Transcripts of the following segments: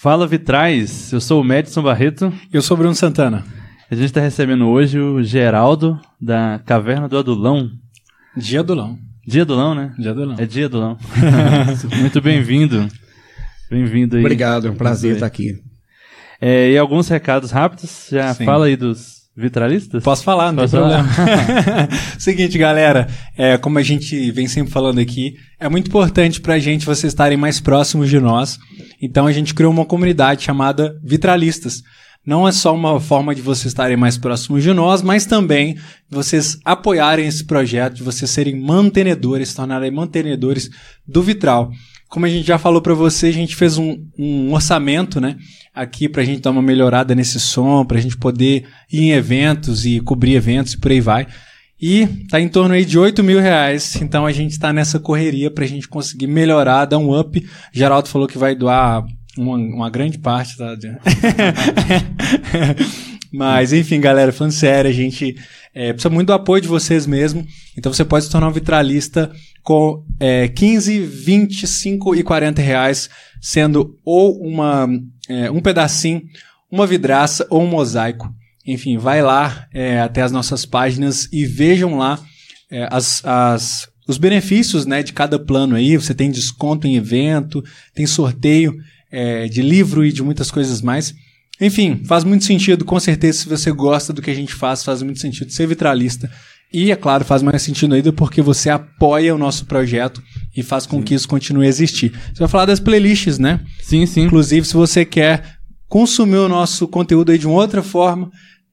Fala Vitrais, eu sou o Madison Barreto. Eu sou o Bruno Santana. A gente está recebendo hoje o Geraldo da Caverna do Adulão. Dia Adulão. Dia Adulão, né? Dia Adulão. É Dia Adulão. Muito bem-vindo. Bem-vindo aí. Obrigado, é um prazer estar aqui. É, e alguns recados rápidos. Já Sim. fala aí dos vitralistas? Posso falar, não Posso tem problema. Seguinte, galera, é, como a gente vem sempre falando aqui, é muito importante pra gente vocês estarem mais próximos de nós. Então a gente criou uma comunidade chamada Vitralistas. Não é só uma forma de vocês estarem mais próximos de nós, mas também vocês apoiarem esse projeto, de vocês serem mantenedores, se tornarem mantenedores do Vitral. Como a gente já falou pra vocês, a gente fez um, um orçamento, né? Aqui pra gente dar uma melhorada nesse som, pra gente poder ir em eventos e cobrir eventos e por aí vai. E tá em torno aí de 8 mil reais. Então a gente tá nessa correria pra gente conseguir melhorar, dar um up. Geraldo falou que vai doar uma, uma grande parte, tá? Mas enfim, galera, falando sério, a gente é, precisa muito do apoio de vocês mesmo. Então você pode se tornar um vitralista com é, 15, 25 e 40 reais, sendo ou uma, é, um pedacinho, uma vidraça ou um mosaico. Enfim, vai lá é, até as nossas páginas e vejam lá é, as, as, os benefícios né, de cada plano aí. Você tem desconto em evento, tem sorteio é, de livro e de muitas coisas mais. Enfim, faz muito sentido, com certeza, se você gosta do que a gente faz, faz muito sentido ser vitralista. E, é claro, faz mais sentido ainda porque você apoia o nosso projeto e faz com que isso continue a existir. Você vai falar das playlists, né? Sim, sim. Inclusive, se você quer consumir o nosso conteúdo aí de uma outra forma,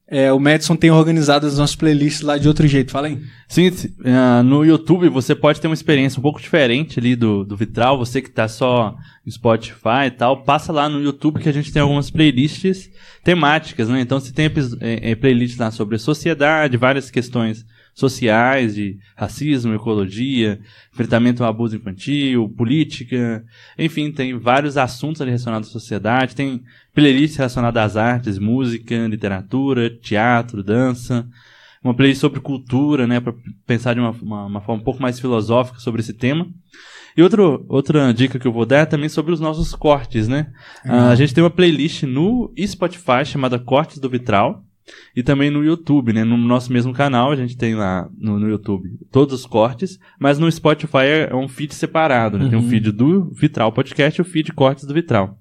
é, o Madison tem organizado as nossas playlists lá de outro jeito. Fala aí. Sim, ah, no YouTube você pode ter uma experiência um pouco diferente ali do, do Vitral. Você que tá só no Spotify e tal, passa lá no YouTube que a gente tem algumas playlists temáticas, né? Então você tem eh, eh, playlists lá sobre sociedade, várias questões sociais, de racismo, ecologia, enfrentamento ao abuso infantil, política, enfim, tem vários assuntos ali relacionados à sociedade, tem playlists relacionadas às artes, música, literatura, teatro, dança, uma playlist sobre cultura, né, para pensar de uma, uma, uma forma um pouco mais filosófica sobre esse tema. E outro, outra dica que eu vou dar é também sobre os nossos cortes, né? Ah, a gente tem uma playlist no Spotify chamada Cortes do Vitral e também no YouTube, né? No nosso mesmo canal a gente tem lá no, no YouTube todos os cortes, mas no Spotify é, é um feed separado, né? Tem um feed do Vitral Podcast e o feed Cortes do Vitral.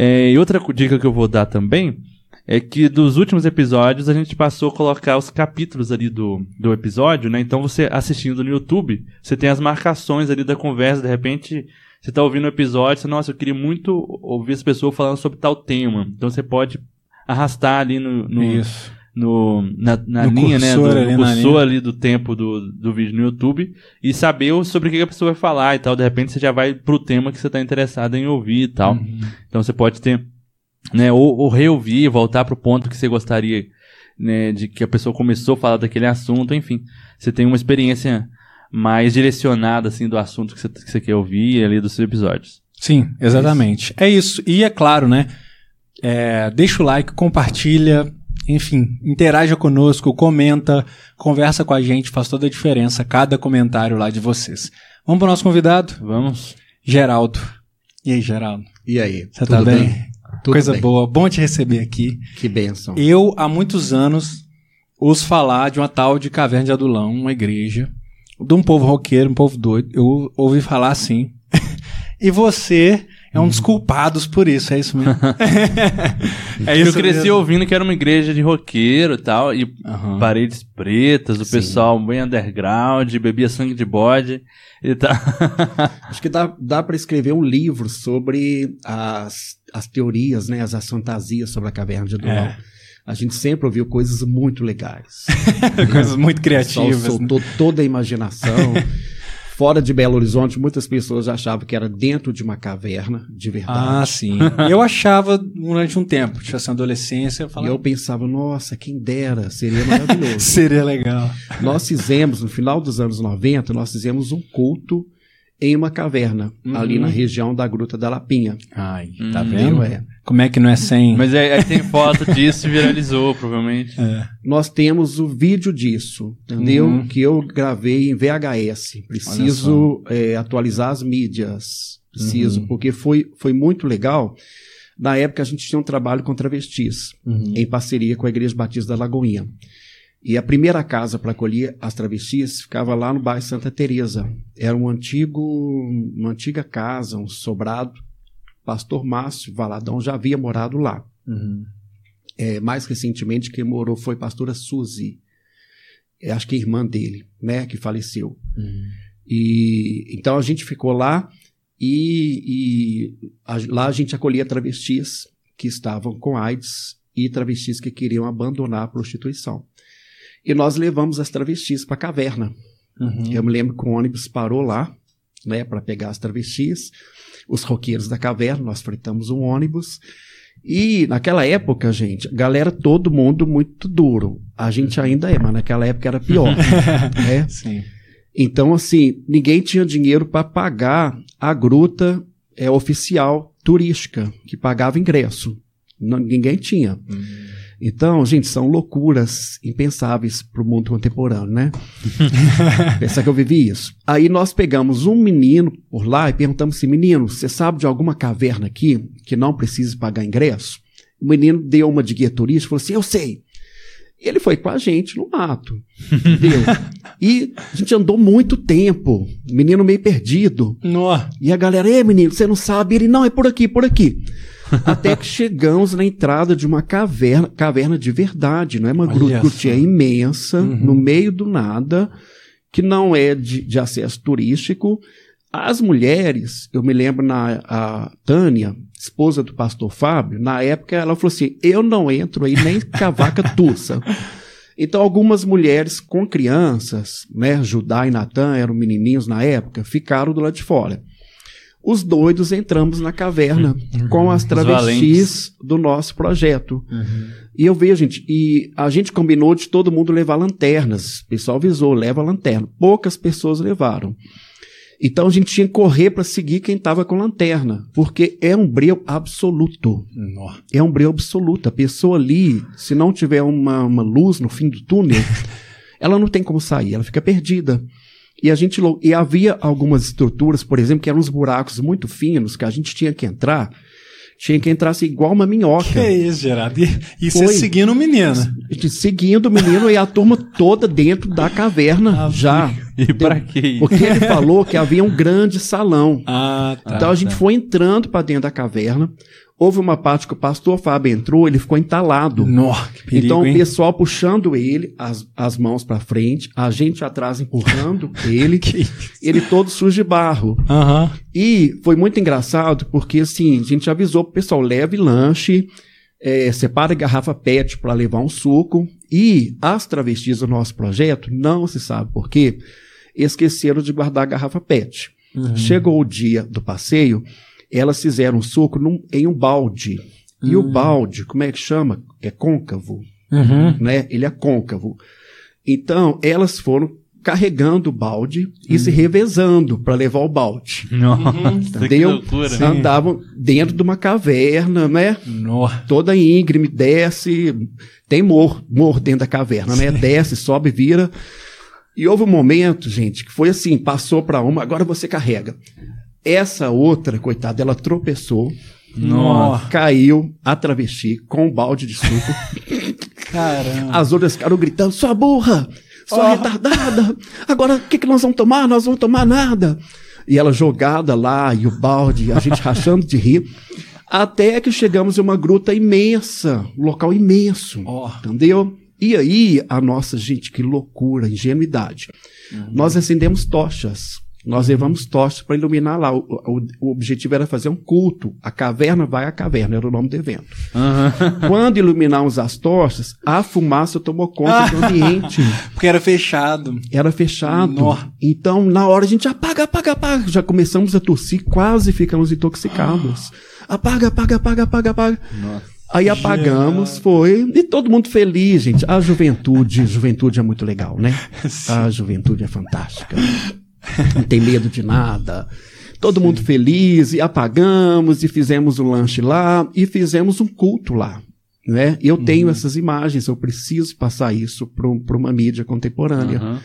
É, e outra dica que eu vou dar também é que dos últimos episódios a gente passou a colocar os capítulos ali do, do episódio, né? Então você assistindo no YouTube, você tem as marcações ali da conversa, de repente você tá ouvindo o episódio, você, nossa, eu queria muito ouvir as pessoas falando sobre tal tema. Então você pode arrastar ali no, no, Isso. No- na, na No linha, né? Do, no ali na cursor linha. ali do tempo do, do vídeo no YouTube e saber sobre o que a pessoa vai falar e tal. De repente você já vai pro tema que você tá interessado em ouvir e tal. Uhum. Então você pode ter, né, ou, ou reouvir, voltar pro ponto que você gostaria, né, de que a pessoa começou a falar daquele assunto, enfim. Você tem uma experiência mais direcionada, assim, do assunto que você, que você quer ouvir ali dos seus episódios. Sim, exatamente. É isso. E é claro, né? é, deixa o like, compartilha, enfim, interaja conosco, comenta, conversa com a gente, faz toda a diferença cada comentário lá de vocês. Vamos para o nosso convidado, Vamos? Geraldo. E aí, Geraldo? E aí? Você tá bem? Tudo Coisa bem. boa, bom te receber aqui. Que bênção. Eu, há muitos anos, ouço falar de uma tal de Caverna de Adulão, uma igreja, de um povo roqueiro, um povo doido. Eu ouvi falar assim. e você é um dos culpados por isso, é isso mesmo? é eu cresci mesmo? ouvindo que era uma igreja de roqueiro e tal, e Aham. paredes pretas, o Sim. pessoal bem underground, bebia sangue de bode e tal. Acho que dá, dá para escrever um livro sobre as, as teorias, né, as, as fantasias sobre a caverna de Adulão. É. A gente sempre ouviu coisas muito legais. Coisas muito criativas. né? soltou toda a imaginação. Fora de Belo Horizonte, muitas pessoas achavam que era dentro de uma caverna, de Ah, verdade. sim. Eu achava durante um tempo, tinha essa adolescência, eu e falava, eu pensava, nossa, quem dera, seria maravilhoso. seria legal. Nós fizemos, no final dos anos 90, nós fizemos um culto em uma caverna, Uhum. ali na região da Gruta da Lapinha. Ai, tá Hum, vendo? É. Como é que não é sem? Mas aí, aí tem foto disso e viralizou, provavelmente. É. Nós temos o vídeo disso, entendeu? Uhum. Que eu gravei em VHS. Preciso é, atualizar as mídias. Preciso, Uhum. porque foi, foi muito legal. Na época, a gente tinha um trabalho com travestis, Uhum. em parceria com a Igreja Batista da Lagoinha. E a primeira casa para acolher as travestis ficava lá no bairro Santa Teresa. Era um antigo, uma antiga casa, um sobrado. Pastor Márcio Valadão já havia morado lá. Uhum. É, mais recentemente, quem morou foi a pastora Suzy. É, acho que é irmã dele, né, que faleceu. Uhum. E então a gente ficou lá e, e a- lá a gente acolhia travestis que estavam com AIDS e travestis que queriam abandonar a prostituição. E nós levamos as travestis para a caverna. Uhum. Eu me lembro que o ônibus parou lá, né, para pegar as travestis, os roqueiros da caverna, nós fretamos um ônibus. E naquela época, gente, galera, todo mundo muito duro. A gente ainda é, mas naquela época era pior. né? Sim. Então, assim, ninguém tinha dinheiro para pagar a gruta é, oficial turística, que pagava ingresso. Não- ninguém tinha. Então, gente, são loucuras impensáveis para o mundo contemporâneo, né? Pensar que eu vivi isso. Aí nós pegamos um menino por lá e perguntamos assim, menino, você sabe de alguma caverna aqui que não precisa pagar ingresso? O menino deu uma de guia turística e falou assim, eu sei. Ele foi com a gente no mato, entendeu? e a gente andou muito tempo, menino meio perdido. Nó. E a galera, ei menino, você não sabe? Ele, não, é por aqui, por aqui. Até que chegamos na entrada de uma caverna, caverna de verdade, não é uma grutinha imensa, Uhum. no meio do nada, que não é de, de acesso turístico. As mulheres, eu me lembro na a Tânia, esposa do pastor Fábio, na época ela falou assim: eu não entro aí nem cavaca tussa. Então, algumas mulheres com crianças, né, Judá e Natan eram menininhos na época, ficaram do lado de fora. Os doidos entramos na caverna com as travestis do nosso projeto. Uhum. E eu vejo, gente, e a gente combinou de todo mundo levar lanternas. O pessoal avisou, leva lanterna. Poucas pessoas levaram. Então a gente tinha que correr para seguir quem estava com lanterna, porque é um breu absoluto. Nó. É um breu absoluto. A pessoa ali, se não tiver uma, uma luz no fim do túnel, ela não tem como sair, ela fica perdida. E a gente e havia algumas estruturas, por exemplo, que eram uns buracos muito finos que a gente tinha que entrar, tinha que entrar assim, igual uma minhoca. Que isso, Gerardo? E, e você seguindo o menino. Seguindo o menino e a turma toda dentro da caverna Ah, já. E pra quê? Porque ele falou que havia um grande salão. Ah, tá. então a gente tá. foi entrando para dentro da caverna. Houve uma parte que o pastor Fábio entrou, ele ficou entalado. Que perigo, então o pessoal puxando ele, as, as mãos para frente, a gente atrás empurrando ele, ele todo sujo de barro. Aham. E foi muito engraçado porque assim, a gente avisou pro pessoal, leve lanche, é, separa a garrafa PET para levar um suco. E as travestis do nosso projeto, não se sabe por quê, esqueceram de guardar a garrafa PET. Uhum. Chegou o dia do passeio, elas fizeram um suco num- em um balde. E o balde, como é que chama? É côncavo Uhum. né? Ele é côncavo. Então, elas foram carregando o balde e se revezando para levar o balde. Nossa, Entendeu? Sim. Andavam dentro de uma caverna, né? Nó. Toda íngreme, desce, tem mor, mor dentro da caverna, né? Desce, sobe, vira. E houve um momento, gente, que foi assim, passou para uma, agora você carrega. Essa outra, coitada, ela tropeçou, Nó. caiu, a travesti com um balde de suco. Caramba. As outras ficaram gritando: sua burra, sua Oh. retardada, agora o que, que nós vamos tomar? Nós vamos tomar nada. E ela jogada lá, e o balde, a gente rachando de rir. Até que chegamos em uma gruta imensa, um local imenso. Ó. Entendeu? E aí, a nossa, gente, que loucura, ingenuidade. Nós acendemos tochas. Nós levamos tochas para iluminar lá. O, o- o objetivo era fazer um culto. A caverna vai à caverna, era o nome do evento. Aham. Quando iluminamos as tochas, a fumaça tomou conta do ambiente. Porque era fechado. Era fechado. Nó. Então, na hora a gente apaga, apaga, apaga. Já começamos a tossir, quase ficamos intoxicados. Apaga, apaga, apaga, apaga, apaga. Aí apagamos, foi. E todo mundo feliz, gente. A juventude, juventude é muito legal, né? A juventude é fantástica. Não tem medo de nada. Todo mundo feliz, e apagamos, e fizemos o lanche lá, e fizemos um culto lá. Né? Eu tenho essas imagens, eu preciso passar isso para uma mídia contemporânea. Aham.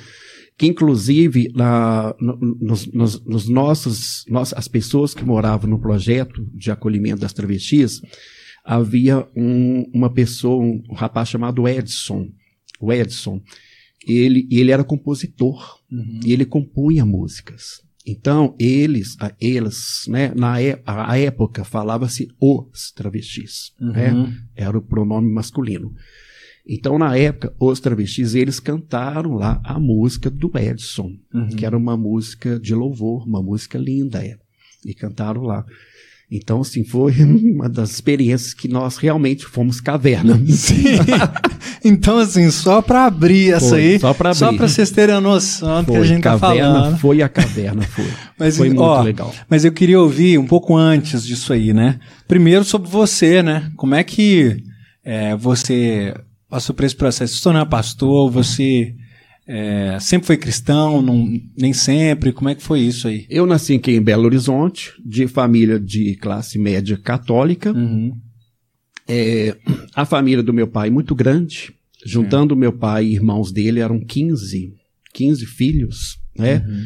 que inclusive na, no, nos, nos, nos, nossos, nós, as pessoas que moravam no projeto de acolhimento das travestis, havia um, uma pessoa, um, um, rapaz chamado Edson, o Edson, ele, ele era compositor, uhum. e ele compunha músicas. Então, eles, eles, né, na é, a época falava-se os travestis, né? uhum. né? Era o pronome masculino. Então, na época, os travestis, eles cantaram lá a música do Edson, uhum. que era uma música de louvor, uma música linda, é. E cantaram lá. Então, assim, foi uma das experiências que nós realmente fomos caverna. Sim. então, assim, só para abrir essa foi, aí, só para vocês terem a noção do que a gente tá caverna, tá falando. Foi a caverna, foi. Mas, foi muito ó, legal. Mas eu queria ouvir um pouco antes disso aí, né? Primeiro sobre você, né? Como é que é, você passou por esse processo? Se tornar pastor, você é, sempre foi cristão, não, nem sempre? Como é que foi isso aí? Eu nasci aqui em Belo Horizonte, de família de classe média católica. Uhum. É, a família do meu pai muito grande. Juntando é. meu pai e irmãos dele, eram 15, 15 filhos, né? Uhum.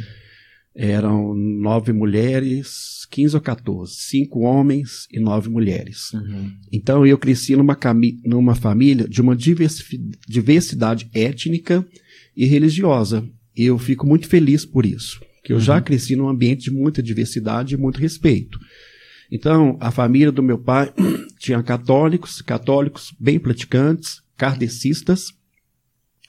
Eram nove mulheres, 15 ou 14, cinco homens e nove mulheres. Uhum. Então eu cresci numa, numa família de uma diversidade étnica e religiosa. E eu fico muito feliz por isso, que eu uhum. já cresci num ambiente de muita diversidade e muito respeito. Então, a família do meu pai tinha católicos, católicos bem praticantes, kardecistas,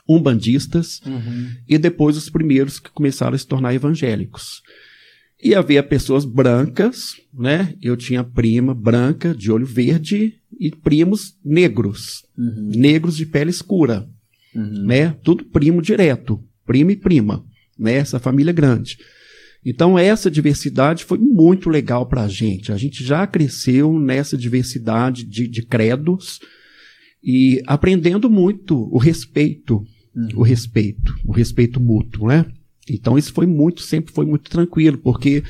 umbandistas, uhum. e depois os primeiros que começaram a se tornar evangélicos. E havia pessoas brancas, né? Eu tinha prima branca, de olho verde, e primos negros, uhum. negros de pele escura, uhum. né? Tudo primo direto, primo e prima, né? Essa família grande. Então essa diversidade foi muito legal para a gente. A gente já cresceu nessa diversidade de, de credos e aprendendo muito o respeito, uhum. o respeito, o respeito mútuo, né? Então isso foi muito, sempre foi muito tranquilo, porque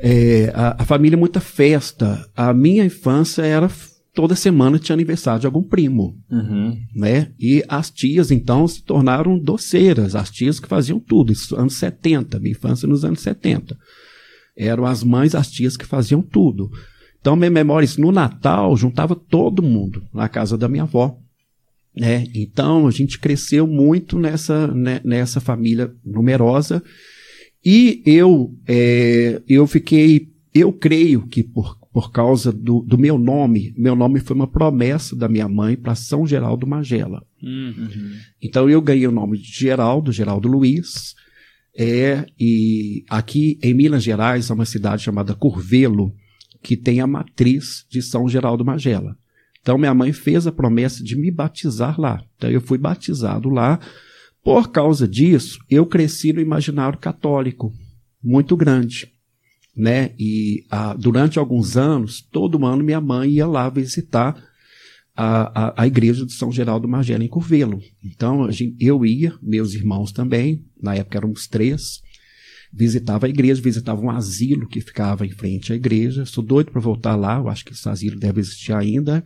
é, a, a, família é muita festa. A minha infância era toda semana tinha aniversário de algum primo, uhum. né? E as tias então se tornaram doceiras, as tias que faziam tudo, isso anos 70, minha infância nos anos 70. Eram as mães, as tias que faziam tudo. Então, minha memória, isso, no Natal, juntava todo mundo na casa da minha avó. Né? Então a gente cresceu muito nessa, né, nessa família numerosa e eu é, eu fiquei eu creio que por, por causa do, do meu nome meu nome foi uma promessa da minha mãe para São Geraldo Magela uhum. então eu ganhei o nome de Geraldo Geraldo Luiz é e aqui em Minas Gerais há uma cidade chamada Curvelo que tem a matriz de São Geraldo Magela então minha mãe fez a promessa de me batizar lá. Então eu fui batizado lá. Por causa disso, eu cresci no imaginário católico muito grande, né? E ah, durante alguns anos, todo ano minha mãe ia lá visitar a, a, a igreja de São Geraldo Magela em Curvelo. Então eu ia, meus irmãos também, na época éramos três, visitava a igreja, visitava um asilo que ficava em frente à igreja. Sou doido para voltar lá, eu acho que esse asilo deve existir ainda.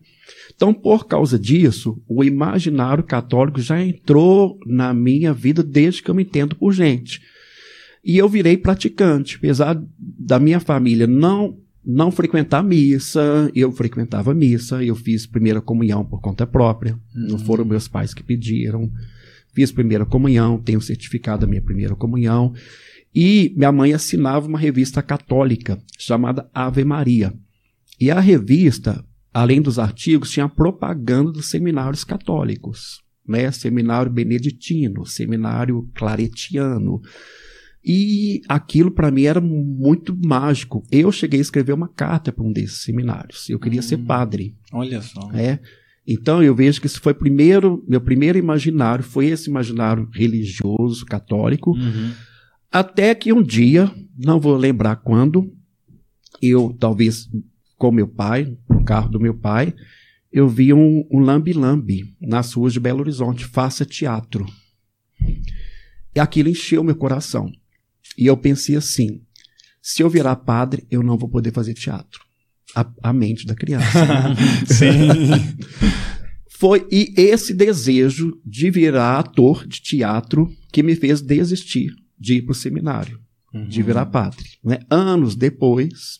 Então, por causa disso, o imaginário católico já entrou na minha vida desde que eu me entendo por gente. E eu virei praticante, apesar da minha família não não frequentar missa, eu frequentava missa, eu fiz primeira comunhão por conta própria, uhum. não foram meus pais que pediram. Fiz primeira comunhão, tenho certificado da minha primeira comunhão. E minha mãe assinava uma revista católica chamada Ave Maria. E a revista, além dos artigos, tinha propaganda dos seminários católicos, né? Seminário beneditino, seminário claretiano. E aquilo para mim era muito mágico. Eu cheguei a escrever uma carta para um desses seminários. Eu queria hum, ser padre. Olha só. É. Então eu vejo que esse foi primeiro, meu primeiro imaginário foi esse imaginário religioso católico. Uhum. Até que um dia, não vou lembrar quando, eu, talvez com meu pai, no carro do meu pai, eu vi um, um lambi-lambi nas ruas de Belo Horizonte, faça teatro. E aquilo encheu meu coração. E eu pensei assim: se eu virar padre, eu não vou poder fazer teatro. A, a mente da criança. Sim. Foi e esse desejo de virar ator de teatro que me fez desistir de ir para o seminário, de virar padre. Né? Anos depois,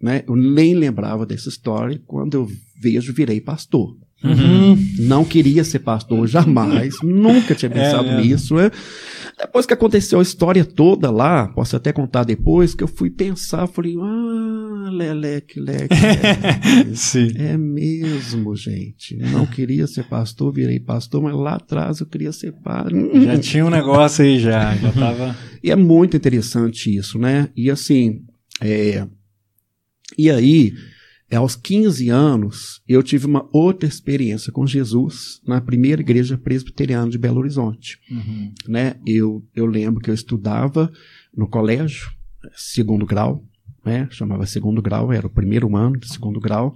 né, eu nem lembrava dessa história, quando eu vejo, virei pastor. Uhum. Não queria ser pastor jamais, nunca tinha pensado É. nisso. Né? Depois que aconteceu a história toda lá, posso até contar depois, que eu fui pensar, falei, ah, leleque, leque, leque. Sim. É mesmo, gente. Não queria ser pastor, virei pastor, mas lá atrás eu queria ser padre. Já tinha um negócio aí já, já tava. E é muito interessante isso, né? E assim, é... e aí, aos 15 anos, eu tive uma outra experiência com Jesus na primeira igreja presbiteriana de Belo Horizonte. Uhum. Né? Eu, eu lembro que eu estudava no colégio, segundo grau, né? chamava segundo grau, era o primeiro ano de segundo grau.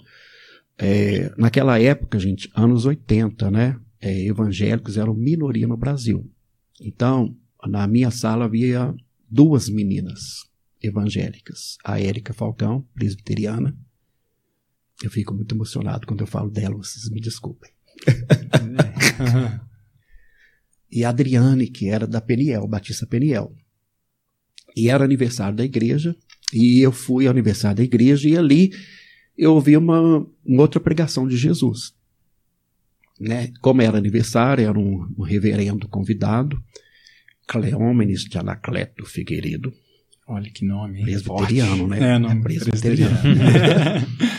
É, naquela época, gente, anos 80, né? É, evangélicos eram minoria no Brasil. Então, na minha sala havia duas meninas evangélicas. A Érica Falcão, presbiteriana. Eu fico muito emocionado quando eu falo dela, vocês me desculpem. E a Adriane, que era da Peniel, Batista Peniel. E era aniversário da igreja, e eu fui ao aniversário da igreja, e ali eu ouvi uma, uma outra pregação de Jesus. Né? Como era aniversário, era um, um reverendo convidado, Cleómenes de Anacleto Figueiredo, Olha que nome. presbiteriano, forte. né? É, nome presbiteriano. presbiteriano.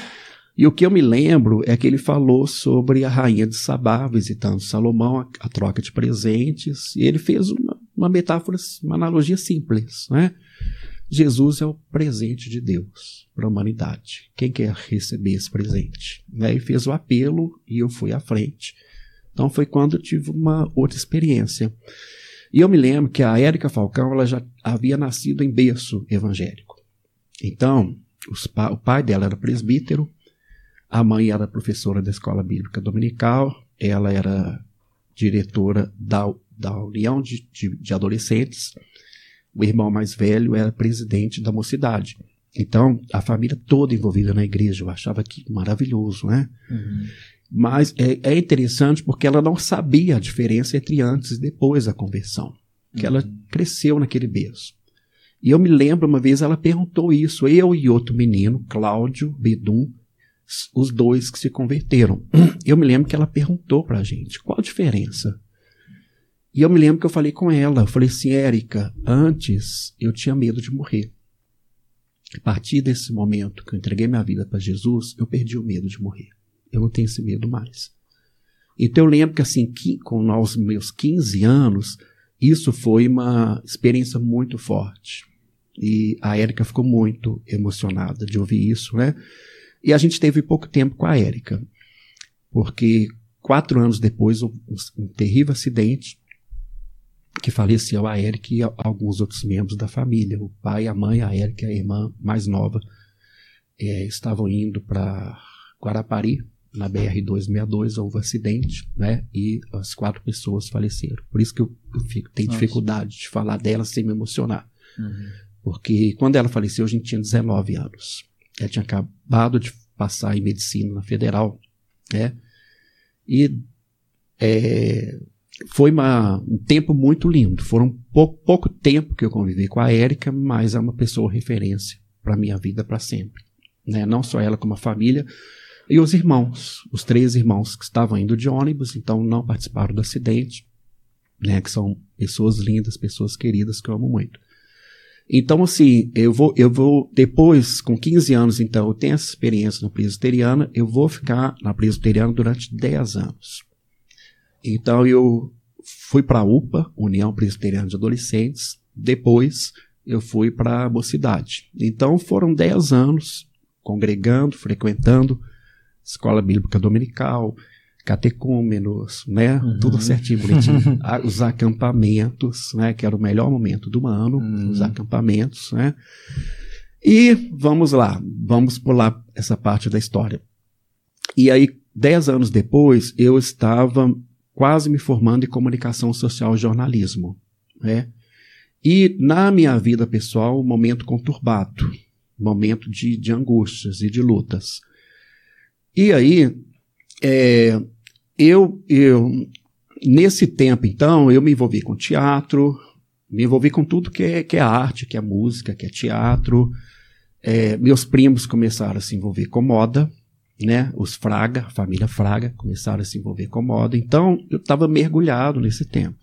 E o que eu me lembro é que ele falou sobre a rainha de Sabá visitando Salomão, a, a troca de presentes, e ele fez uma, uma metáfora, uma analogia simples, né? Jesus é o presente de Deus para a humanidade. Quem quer receber esse presente? Né? E fez o apelo e eu fui à frente. Então foi quando eu tive uma outra experiência. E eu me lembro que a Érica Falcão ela já havia nascido em berço evangélico. Então, pa- o pai dela era presbítero, a mãe era professora da escola bíblica dominical, ela era diretora da, da União de, de, de Adolescentes, o irmão mais velho era presidente da mocidade. Então, a família toda envolvida na igreja, eu achava que maravilhoso, né? Mas é, é interessante porque ela não sabia a diferença entre antes e depois da conversão. Que ela cresceu naquele berço. E eu me lembro uma vez ela perguntou isso, eu e outro menino, Cláudio Bedum, os dois que se converteram. Eu me lembro que ela perguntou pra gente, qual a diferença? E eu me lembro que eu falei com ela, eu falei assim, Érica, antes eu tinha medo de morrer. A partir desse momento que eu entreguei minha vida para Jesus, eu perdi o medo de morrer. Eu não tenho esse medo mais. Então eu lembro que assim, que, com os meus 15 anos, isso foi uma experiência muito forte. E a Érica ficou muito emocionada de ouvir isso, né? E a gente teve pouco tempo com a Érica, porque quatro anos depois, um, um terrível acidente que faleceu a Érica e a- alguns outros membros da família. O pai, a mãe, a Érica a irmã mais nova eh, estavam indo para Guarapari, na BR-262, houve um acidente, né? E as quatro pessoas faleceram. Por isso que eu, eu fico, tenho Nossa. dificuldade de falar dela sem me emocionar. Porque quando ela faleceu, a gente tinha 19 anos. Ela tinha acabado de passar em medicina na federal, né? E é, foi uma- um tempo muito lindo. Foram pou- pouco tempo que eu convivi com a Érica, mas é uma pessoa referência para minha vida para sempre. Né? Não só ela, como a família. E os irmãos, os três irmãos que estavam indo de ônibus, então não participaram do acidente, né? Que são pessoas lindas, pessoas queridas que eu amo muito. Então, assim, eu vou, eu vou, depois, com 15 anos, então, eu tenho essa experiência na presbiteriana, eu vou ficar na presbiteriana durante 10 anos. Então, eu fui para a UPA, União Presbiteriana de Adolescentes, depois eu fui para a Mocidade. Então, foram 10 anos congregando, frequentando escola bíblica dominical, catecúmenos, né? Tudo certinho, bonitinho. Ah, Os acampamentos, né? Que era o melhor momento do ano, os acampamentos, né? E vamos lá, vamos pular essa parte da história. E aí, dez anos depois, eu estava quase me formando em comunicação social e jornalismo, né? E na minha vida pessoal, um momento conturbado, momento de, de angústias e de lutas. E aí, é, eu, eu, nesse tempo, então, eu me envolvi com teatro, me envolvi com tudo que é, que é arte, que é música, que é teatro. É, meus primos começaram a se envolver com moda, né? Os Fraga, família Fraga, começaram a se envolver com moda. Então, eu estava mergulhado nesse tempo.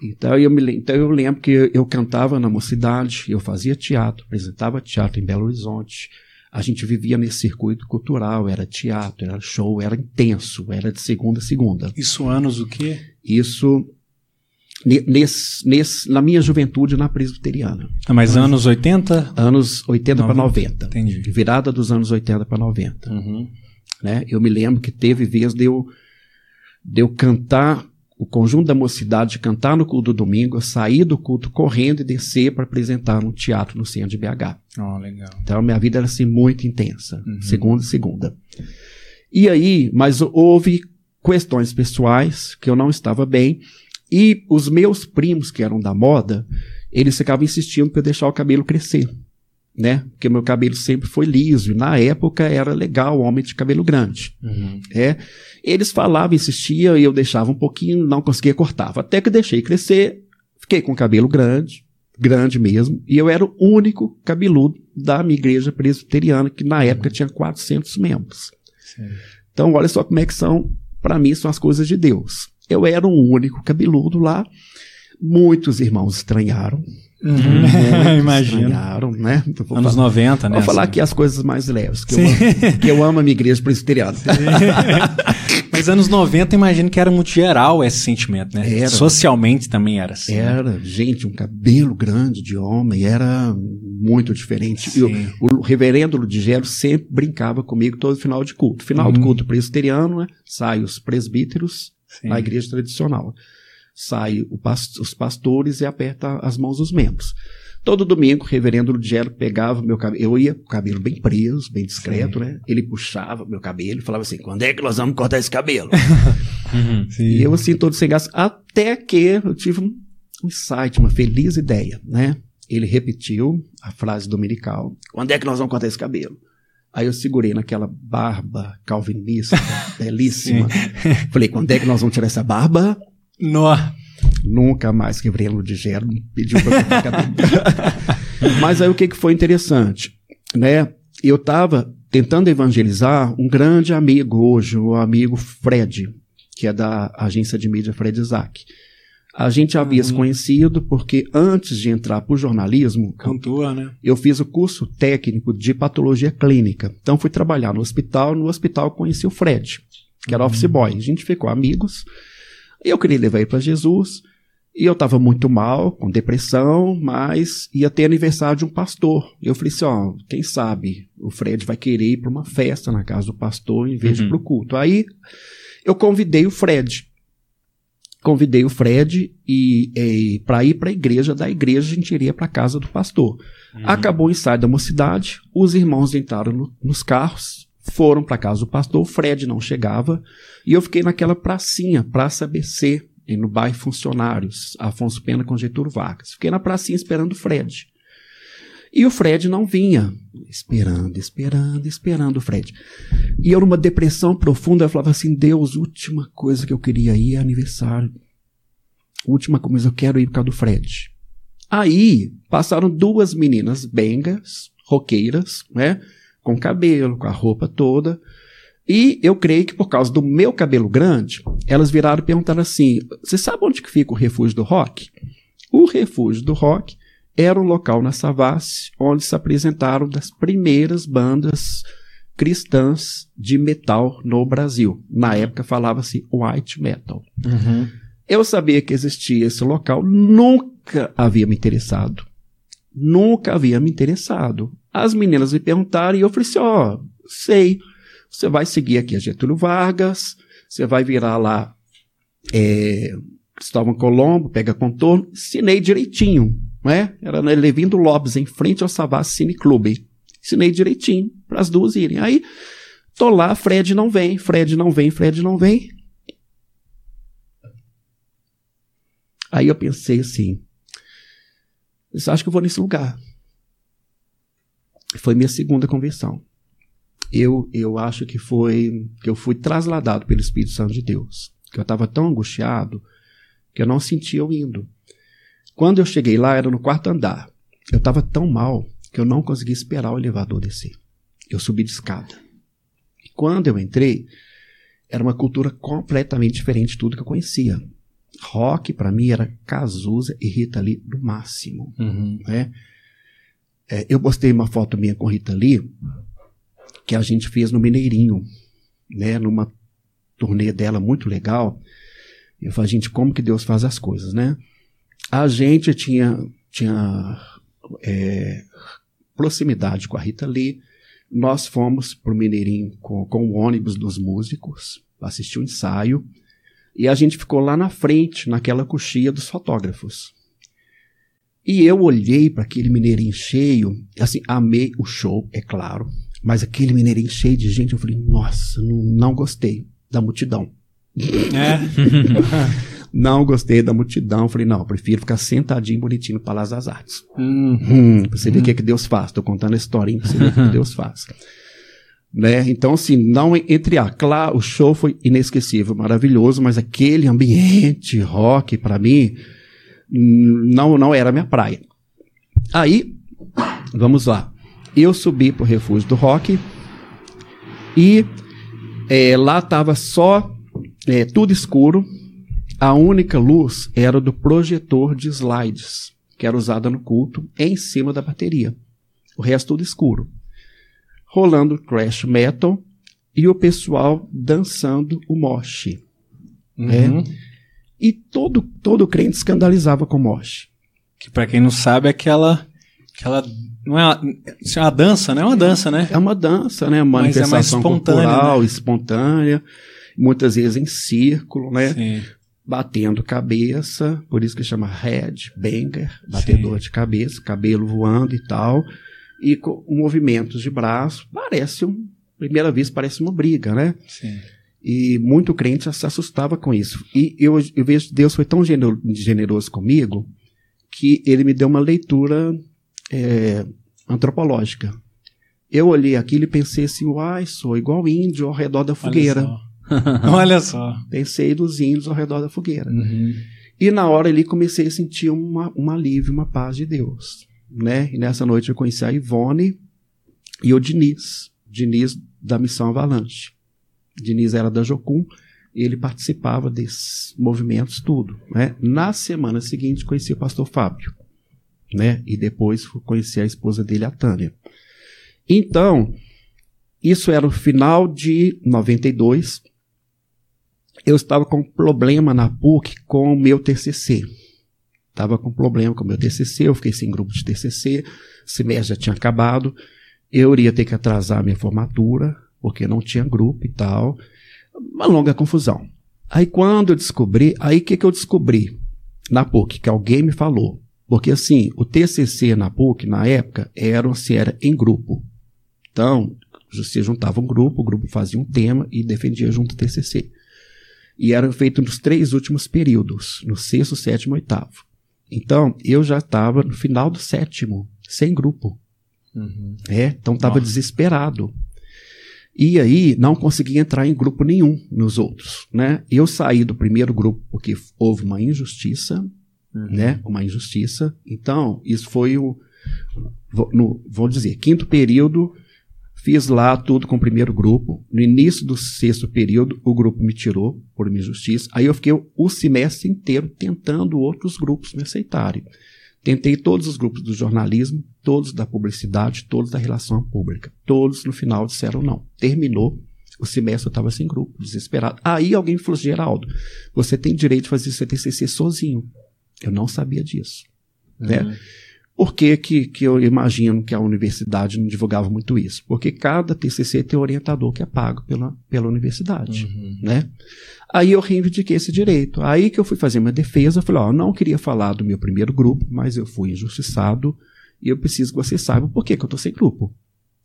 Então eu, me, então eu lembro que eu, eu cantava na mocidade, eu fazia teatro, apresentava teatro em Belo Horizonte. A gente vivia nesse circuito cultural, era teatro, era show, era intenso, era de segunda a segunda. Isso anos o quê? Isso nesse, nesse, na minha juventude na presbiteriana. Ah, mas anos 80? Anos 80 para 90. Entendi. Virada dos anos 80 para 90. Uhum. Né? Eu me lembro que teve vez de eu, de eu cantar o conjunto da mocidade cantar no culto do domingo, eu sair do culto correndo e descer para apresentar no teatro no centro de BH. Oh, legal. Então minha vida era assim muito intensa, uhum. segunda segunda. E aí, mas houve questões pessoais que eu não estava bem e os meus primos que eram da moda, eles ficavam insistindo para eu deixar o cabelo crescer né? Porque meu cabelo sempre foi liso. E na época era legal o homem de cabelo grande. Uhum. É. Eles falavam, insistiam, e eu deixava um pouquinho, não conseguia cortar. Até que deixei crescer, fiquei com cabelo grande, grande mesmo, e eu era o único cabeludo da minha igreja presbiteriana, que na época uhum. tinha 400 membros. Sim. Então, olha só como é que são, para mim, são as coisas de Deus. Eu era o único cabeludo lá, muitos irmãos estranharam, Uhum. Imagino. né? Então, Anos falar, 90, né? Vou falar aqui as coisas mais leves, que, eu amo, que eu amo a minha igreja presbiteriana. Mas anos 90, imagino que era muito geral esse sentimento, né? Era. Socialmente também era assim. Né? Era, né? gente, um cabelo grande de homem, era muito diferente. Eu, o reverendo Ludigero sempre brincava comigo todo final de culto. Final hum. do culto presbiteriano, né? Sai os presbíteros Sim. na igreja tradicional sai past os pastores e aperta as mãos dos membros. Todo domingo, o reverendo Lugero pegava meu cabelo, eu ia com o cabelo bem preso, bem discreto, Sim. né? Ele puxava meu cabelo e falava assim: quando é que nós vamos cortar esse cabelo? uhum. E eu assim, todo sem graça, até que eu tive um, um insight, uma feliz ideia, né? Ele repetiu a frase dominical: quando é que nós vamos cortar esse cabelo? Aí eu segurei naquela barba calvinista, belíssima. Falei, quando é que nós vamos tirar essa barba? No. Nunca mais quebrei de gelo, pediu para eu Mas aí o que, que foi interessante? Né? Eu estava tentando evangelizar um grande amigo hoje, o amigo Fred, que é da agência de mídia Fred Isaac. A gente havia uhum. se conhecido porque antes de entrar para o jornalismo, Cantua, né? eu fiz o curso técnico de patologia clínica. Então fui trabalhar no hospital, no hospital conheci o Fred, que era uhum. office boy. A gente ficou amigos. Eu queria levar ele para Jesus. E eu estava muito mal, com depressão, mas ia ter aniversário de um pastor. E eu falei assim: ó, quem sabe o Fred vai querer ir para uma festa na casa do pastor em vez uhum. de para o culto. Aí eu convidei o Fred. Convidei o Fred e, e para ir para a igreja. Da igreja a gente iria para a casa do pastor. Uhum. Acabou o ensaio da mocidade, os irmãos entraram no, nos carros, foram para casa do pastor, o Fred não chegava, e eu fiquei naquela pracinha, Praça ABC, no bairro Funcionários, Afonso Pena com Getúlio Vargas. Fiquei na pracinha esperando o Fred. E o Fred não vinha. Esperando, esperando, esperando o Fred. E eu, numa depressão profunda, eu falava assim: Deus, última coisa que eu queria ir é aniversário. Última coisa, eu quero ir por causa do Fred. Aí passaram duas meninas bengas, roqueiras, né? Com cabelo, com a roupa toda. E eu creio que por causa do meu cabelo grande, elas viraram e perguntaram assim: você sabe onde que fica o refúgio do rock? O refúgio do rock era um local na Savassi onde se apresentaram das primeiras bandas cristãs de metal no Brasil. Na época falava-se white metal. Uhum. Eu sabia que existia esse local, nunca havia me interessado. Nunca havia me interessado. As meninas me perguntaram e eu falei assim: ó, oh, sei. Você vai seguir aqui a Getúlio Vargas, você vai virar lá é, Cristóvão Colombo, pega contorno. Ensinei direitinho, né? Era na Levindo Lopes, em frente ao Savassi Cine Clube. Ensinei direitinho para as duas irem. Aí, tô lá, Fred não vem, Fred não vem, Fred não vem. Aí eu pensei assim, eu acho que eu vou nesse lugar. Foi minha segunda conversão. eu, eu acho que foi que eu fui trasladado pelo Espírito Santo de Deus. Que eu estava tão angustiado que eu não sentia eu indo. Quando eu cheguei lá, era no quarto andar. Eu estava tão mal que eu não consegui esperar o elevador descer. Eu subi de escada. E quando eu entrei, era uma cultura completamente diferente de tudo que eu conhecia. Rock, para mim, era Cazuza e Rita Lee no máximo. Uhum. Né? É, eu postei uma foto minha com Rita Lee, que a gente fez no Mineirinho, né? numa turnê dela muito legal. Eu falei, gente, como que Deus faz as coisas, né? A gente tinha, tinha é, proximidade com a Rita Lee. Nós fomos para o Mineirinho com, com o ônibus dos músicos, assistir o um ensaio. E a gente ficou lá na frente, naquela coxia dos fotógrafos. E eu olhei para aquele mineirinho cheio, assim, amei o show, é claro, mas aquele mineirinho cheio de gente, eu falei, nossa, não, não gostei da multidão. É. não gostei da multidão, falei, não, prefiro ficar sentadinho bonitinho no Palácio das Artes. Hum. Hum, pra você ver o que, é que Deus faz, tô contando a historinha pra você ver o que Deus faz. Né? Então, assim, não entre a. Claro, o show foi inesquecível, maravilhoso, mas aquele ambiente rock, para mim, não, não era minha praia. Aí, vamos lá. Eu subi pro refúgio do rock e é, lá tava só é, tudo escuro. A única luz era do projetor de slides, que era usada no culto, em cima da bateria. O resto tudo escuro. Rolando crash metal e o pessoal dançando o mosh. Né? Uhum. E todo, todo crente escandalizava com o mosh. Que para quem não sabe, é aquela. aquela não é uma, é uma dança, né? É uma dança, né? É uma dança, né? Uma Mas é mais manifestação espontânea, cultural, né? espontânea, muitas vezes em círculo, né? Sim. Batendo cabeça, por isso que chama head banger, batedor de cabeça, cabelo voando e tal, e com movimentos de braço, parece um, primeira vez parece uma briga, né? Sim. E muito crente se assustava com isso. E eu, eu vejo que Deus foi tão generoso comigo que ele me deu uma leitura é, antropológica. Eu olhei aquilo e pensei assim, uai, sou igual índio ao redor da fogueira. Olha só. Pensei dos índios ao redor da fogueira. Uhum. E na hora ali comecei a sentir uma, um alívio, uma paz de Deus. Né? E nessa noite eu conheci a Ivone e o Diniz. Diniz da Missão Avalanche. Diniz era da Jocum e ele participava desses movimentos, tudo. Né? Na semana seguinte conheci o pastor Fábio. Né? E depois fui conhecer a esposa dele, a Tânia. Então, isso era o final de 92. Eu estava com problema na PUC com o meu TCC. Estava com problema com o meu TCC, eu fiquei sem grupo de TCC, semestre já tinha acabado, eu iria ter que atrasar a minha formatura, porque não tinha grupo e tal. Uma longa confusão. Aí quando eu descobri, aí o que, que eu descobri na PUC? Que alguém me falou. Porque assim, o TCC na PUC, na época, era, assim, era em grupo. Então, você juntava um grupo, o grupo fazia um tema e defendia junto o TCC. E era feito nos três últimos períodos, no sexto, sétimo e oitavo. Então, eu já estava no final do sétimo, sem grupo. Uhum. É, então estava desesperado. E aí não conseguia entrar em grupo nenhum nos outros, né? Eu saí do primeiro grupo porque houve uma injustiça, né? Uma injustiça. Então, isso foi o vou, no, vou dizer, quinto período, fiz lá tudo com o primeiro grupo. No início do sexto período, o grupo me tirou por uma injustiça. Aí eu fiquei o semestre inteiro tentando outros grupos me aceitarem. Tentei todos os grupos do jornalismo, todos da publicidade, todos da relação pública. Todos no final disseram não. Terminou. O semestre eu estava sem grupo, desesperado. Aí alguém falou, Geraldo, você tem direito de fazer seu TCC sozinho. Eu não sabia disso. Né? Por que, que, que eu imagino que a universidade não divulgava muito isso? Porque cada TCC tem um orientador que é pago pela, pela universidade, né? Aí eu reivindiquei esse direito. Aí que eu fui fazer minha defesa, eu falei, ó, não queria falar do meu primeiro grupo, mas eu fui injustiçado e eu preciso que você saiba por que, que eu tô sem grupo.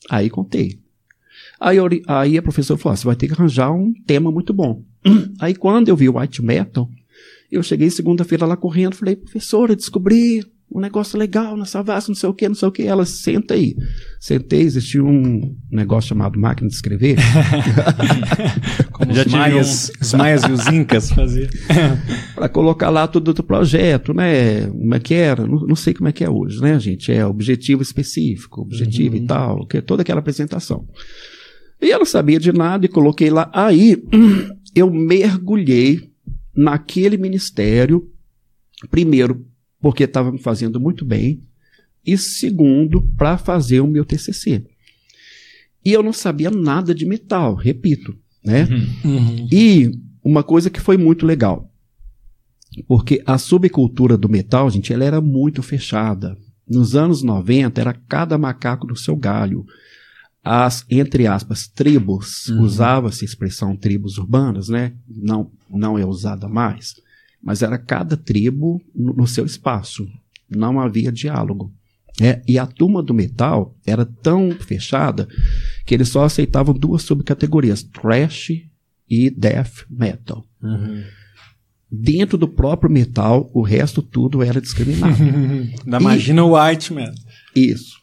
Aí contei. Aí, eu- aí a professora falou, ó, você vai ter que arranjar um tema muito bom. Aí quando eu vi o white metal, eu cheguei segunda-feira lá correndo, falei, professora, descobri um negócio legal na Savassi, não sei o que, não sei o que. Ela, senta aí. Sentei, existia um negócio chamado máquina de escrever. Como Já os maias, os maias e os incas faziam. para colocar lá tudo do projeto, né? Como é que era? Não, não sei como é que é hoje, né, gente? É objetivo específico, objetivo e tal, que é toda aquela apresentação. E eu não sabia de nada e coloquei lá. Aí eu mergulhei naquele ministério, primeiro, porque estava me fazendo muito bem, e segundo, para fazer o meu TCC. E eu não sabia nada de metal, repito, né? Uhum. E uma coisa que foi muito legal, porque a subcultura do metal, gente, ela era muito fechada. Nos anos 90, era cada macaco no seu galho. As, entre aspas, tribos, Uhum. usava-se a expressão tribos urbanas, né? Não, não é usada mais. Mas era cada tribo no, no seu espaço. Não havia diálogo. né? E a turma do metal era tão fechada que eles só aceitavam duas subcategorias, thrash e death metal. Uhum. Dentro do próprio metal, o resto tudo era discriminado. Ainda imagina o White Man. Isso.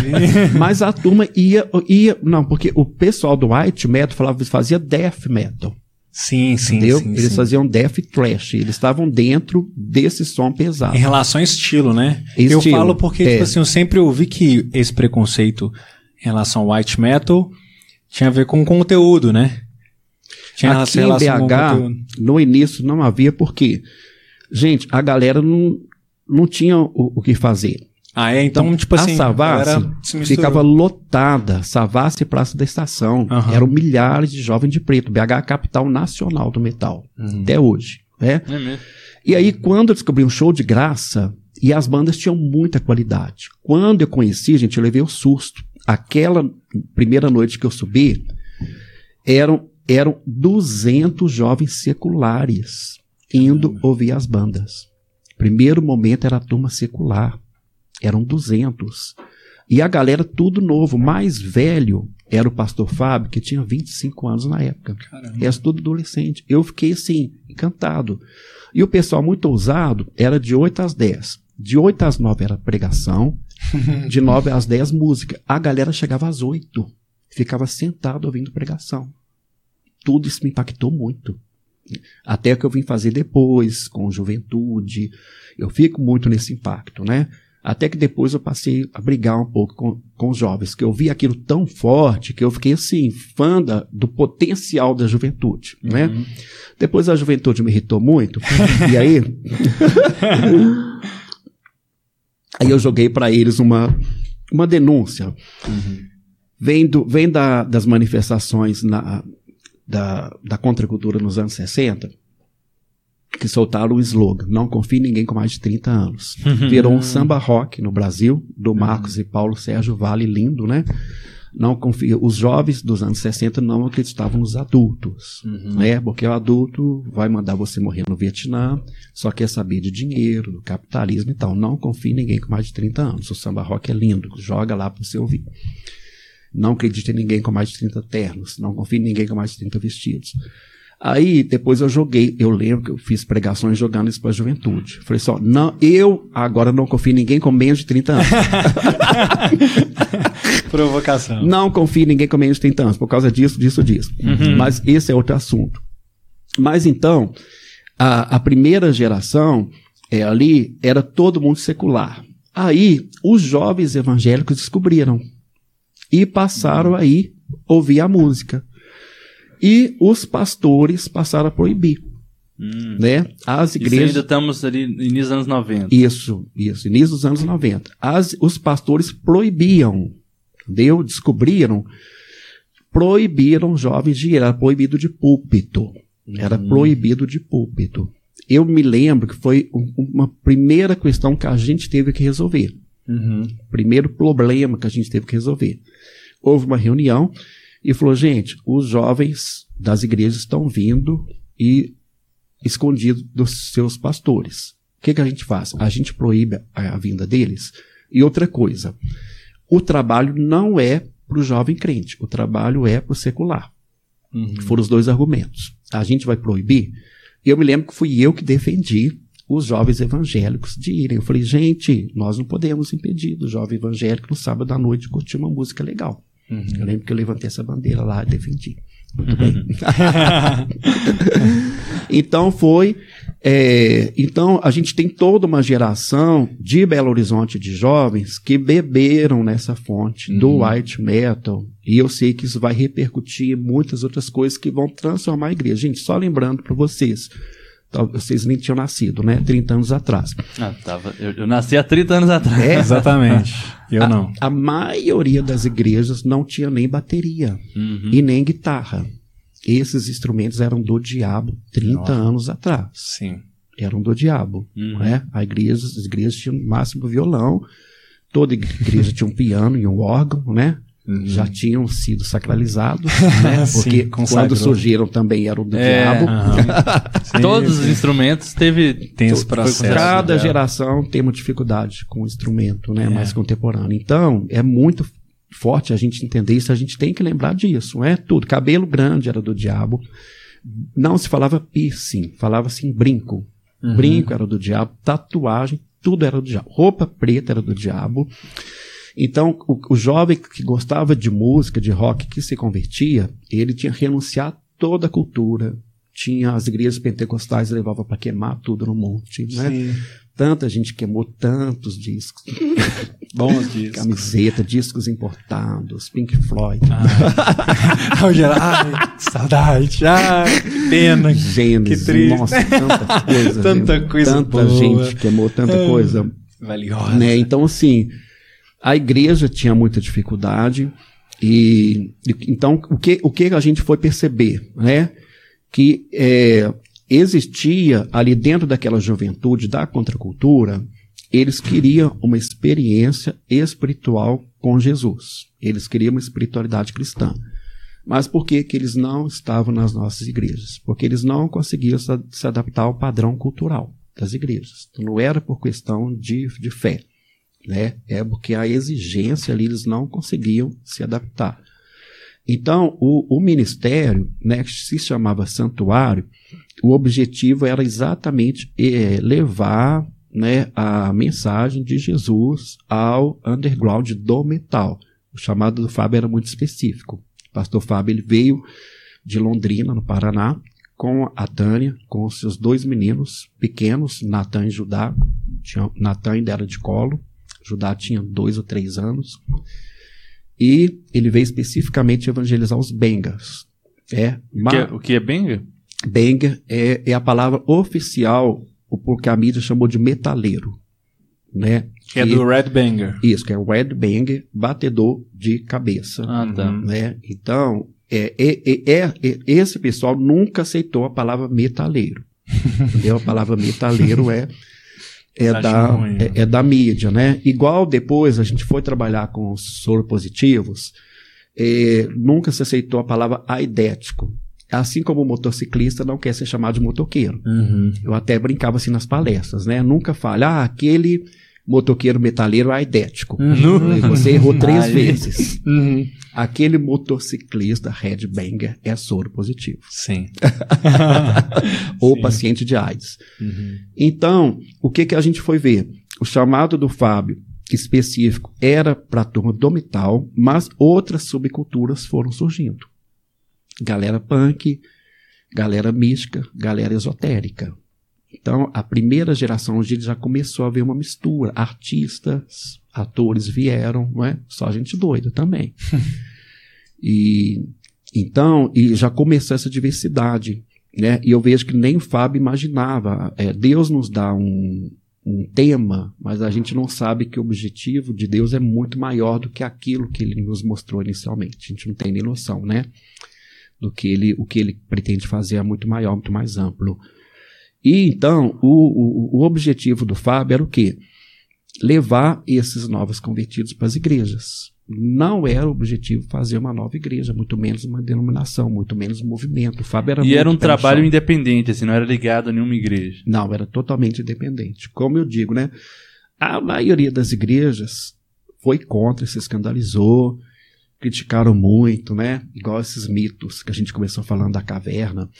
Mas a turma ia, ia. Não, porque o pessoal do white metal falava, fazia death metal. Sim, sim, entendeu? sim. Eles sim. faziam death thrash. Eles estavam dentro desse som pesado. Em relação ao estilo, né? Eu Estilo, falo porque, é. tipo assim, eu sempre ouvi que esse preconceito em relação ao white metal tinha a ver com conteúdo, né? Tinha Aqui em BH, no início não havia porque, gente, a galera não, não tinha o, o que fazer. Ah, é? Então, tipo assim, a Savassi ficava lotada, Savassi e Praça da Estação. Aham. Eram milhares de jovens de preto. BH é a capital nacional do metal, Uhum. até hoje. Né? É mesmo. E aí, quando eu descobri um show de graça, e as bandas tinham muita qualidade. Quando eu conheci, gente, eu levei o susto. Aquela primeira noite que eu subi, eram, eram 200 jovens seculares indo ouvir as bandas. Primeiro momento era a turma secular. Eram 200. E a galera tudo novo, mais velho, era o pastor Fábio, que tinha 25 anos na época. Caramba. Resto tudo adolescente. Eu fiquei assim, encantado. E o pessoal muito ousado era de 8 às 10. De 8 às 9 era pregação, de 9 às 10 música. A galera chegava às 8, ficava sentado ouvindo pregação. Tudo isso me impactou muito. Até o que eu vim fazer depois, com juventude. Eu fico muito nesse impacto, né? Até que depois eu passei a brigar um pouco com, com os jovens, que eu vi aquilo tão forte que eu fiquei assim, fã da, do potencial da juventude, né? Depois a juventude me irritou muito, e aí. aí eu joguei para eles uma, uma denúncia. Vem, do, vem da, das manifestações na, da, da contracultura nos anos 60, que soltaram o slogan: Não confie em ninguém com mais de 30 anos. Virou um samba rock no Brasil, do Marcos e Paulo Sérgio Vale, lindo, né? Não confia. Os jovens dos anos 60 não acreditavam nos adultos, né? Porque o adulto vai mandar você morrer no Vietnã, só quer saber de dinheiro, do capitalismo e tal. Não confie em ninguém com mais de 30 anos. O samba rock é lindo, joga lá para você ouvir. Não acredite em ninguém com mais de 30 ternos. Não confie em ninguém com mais de 30 vestidos. Aí, depois eu joguei, eu lembro que eu fiz pregações jogando isso pra juventude. Falei só, não, eu agora não confio em ninguém com menos de 30 anos. Provocação. Não confio em ninguém com menos de 30 anos, por causa disso, disso, disso. Mas esse é outro assunto. Mas então, a, a primeira geração é, ali era todo mundo secular. Aí, os jovens evangélicos descobriram e passaram aí ouvir a música. E os pastores passaram a proibir, Hum. né? As Isso igrejas ainda estamos ali no início dos anos 90. isso, isso, início dos anos 90. As, os pastores proibiam, entendeu? Descobriram, proibiram jovens de ir, era proibido de púlpito. Era proibido de púlpito. Eu me lembro que foi um- uma primeira questão que a gente teve que resolver. Uhum. Primeiro problema que a gente teve que resolver. Houve uma reunião e falou, gente, os jovens das igrejas estão vindo e escondidos dos seus pastores. O que, que a gente faz? A gente proíbe a, a vinda deles. E outra coisa, o trabalho não é para o jovem crente, o trabalho é para o secular. Uhum. Foram os dois argumentos. A gente vai proibir. Eu me lembro que fui eu que defendi os jovens evangélicos de irem. Eu falei, gente, nós não podemos impedir do jovem evangélico no sábado à noite curtir uma música legal. Uhum. Eu lembro que eu levantei essa bandeira lá e defendi. Muito bem. então foi. é, então a gente tem toda uma geração de Belo Horizonte de jovens que beberam nessa fonte do white metal. E eu sei que isso vai repercutir em muitas outras coisas que vão transformar a igreja. Gente, só lembrando para vocês. Vocês nem tinham nascido, né? 30 anos atrás. Ah, tava, eu, eu nasci há 30 anos atrás. É, Exatamente. Eu não. A maioria das igrejas não tinha nem bateria Uhum. e nem guitarra. Esses instrumentos eram do diabo 30 Nossa. anos atrás. Sim. Eram do diabo. Uhum. Né? A igreja, as igrejas tinham no máximo violão. Toda igreja tinha um piano e um órgão, né? Já tinham sido sacralizados, né? Sim, Porque consagrou. quando surgiram também eram do É, diabo. Sim, Todos os sim. instrumentos teve. Tem esse processo. Cada diabo. geração tem uma dificuldade com o instrumento né, É. mais contemporâneo. Então, é muito forte a gente entender isso, a gente tem que lembrar disso, não é tudo. Cabelo grande era do diabo. Não se falava piercing, falava assim brinco. Uhum. Brinco era do diabo, tatuagem, tudo era do diabo. Roupa preta era do diabo. Então, o, o jovem que gostava de música, de rock, que se convertia, ele tinha que renunciar a toda a cultura. Tinha as igrejas pentecostais levavam para queimar tudo no monte, né? Sim. Tanta gente queimou tantos discos, Bons dias. camiseta, discos importados, Pink Floyd, geral, ai, que saudade. Ai, que pena. Gênesis, que triste. nossa, tanta coisa, Tanta né? coisa tanta boa. gente queimou tanta É. coisa, Valiosa. né? Então assim, a igreja tinha muita dificuldade e então o que o que a gente foi perceber, né? Que é, existia ali dentro daquela juventude da contracultura, eles queriam uma experiência espiritual com Jesus. Eles queriam uma espiritualidade cristã. Mas por que, que eles não estavam nas nossas igrejas? Porque eles não conseguiam se, se adaptar ao padrão cultural das igrejas. Então, não era por questão de, de fé, né? É porque a exigência ali eles não conseguiam se adaptar. Então, o, o ministério, né, que se chamava santuário, o objetivo era exatamente eh, levar né, a mensagem de Jesus ao underground do metal. O chamado do Fábio era muito específico. O pastor Fábio ele veio de Londrina, no Paraná, com a Tânia, com os seus dois meninos pequenos, Natan e Judá. Natan ainda era de colo, Judá tinha dois ou três anos. E ele veio especificamente evangelizar os Bengas. É, O que é, o que é benga? Banger é, é a palavra oficial, o porque a mídia chamou de metaleiro, né? Que é do Red Banger. Isso, que é o Red Banger, batedor de cabeça, Ah, tá. Uhum. né? Então, é, é, é, é- é- esse pessoal nunca aceitou a palavra metaleiro, entendeu? A palavra metaleiro é é da, ruim, né? é, é da mídia, né? Igual depois a gente foi trabalhar com os soropositivos, é, nunca se aceitou a palavra aidético. Assim como o motociclista não quer ser chamado de motoqueiro. Uhum. Eu até brincava assim nas palestras, né? Nunca fale, ah, aquele motoqueiro metaleiro é aidético. Uhum. Você errou três Aí. vezes. Uhum. Aquele motociclista headbanger é soro positivo. Sim. Ou Sim. paciente de AIDS. Uhum. Então, o que, que a gente foi ver? O chamado do Fábio específico era para a turma do metal, mas outras subculturas foram surgindo. Galera punk, galera mística, galera esotérica. Então, a primeira geração hoje já começou a ver uma mistura. Artistas, atores vieram, não é? Só gente doida também. e então, e já começou essa diversidade, né? E eu vejo que nem o Fábio imaginava. É, Deus nos dá um, um tema, mas a gente não sabe que o objetivo de Deus é muito maior do que aquilo que ele nos mostrou inicialmente. A gente não tem nem noção, né? Do que ele, o que ele pretende fazer é muito maior, muito mais amplo. E então, o, o, o objetivo do Fábio era o quê? Levar esses novos convertidos para as igrejas. Não era o objetivo fazer uma nova igreja, muito menos uma denominação, muito menos um movimento. O Fábio era E era um trabalho chão. independente, assim, não era ligado a nenhuma igreja. Não, era totalmente independente. Como eu digo, né? A maioria das igrejas foi contra, se escandalizou, criticaram muito, né? Igual esses mitos que a gente começou falando da caverna.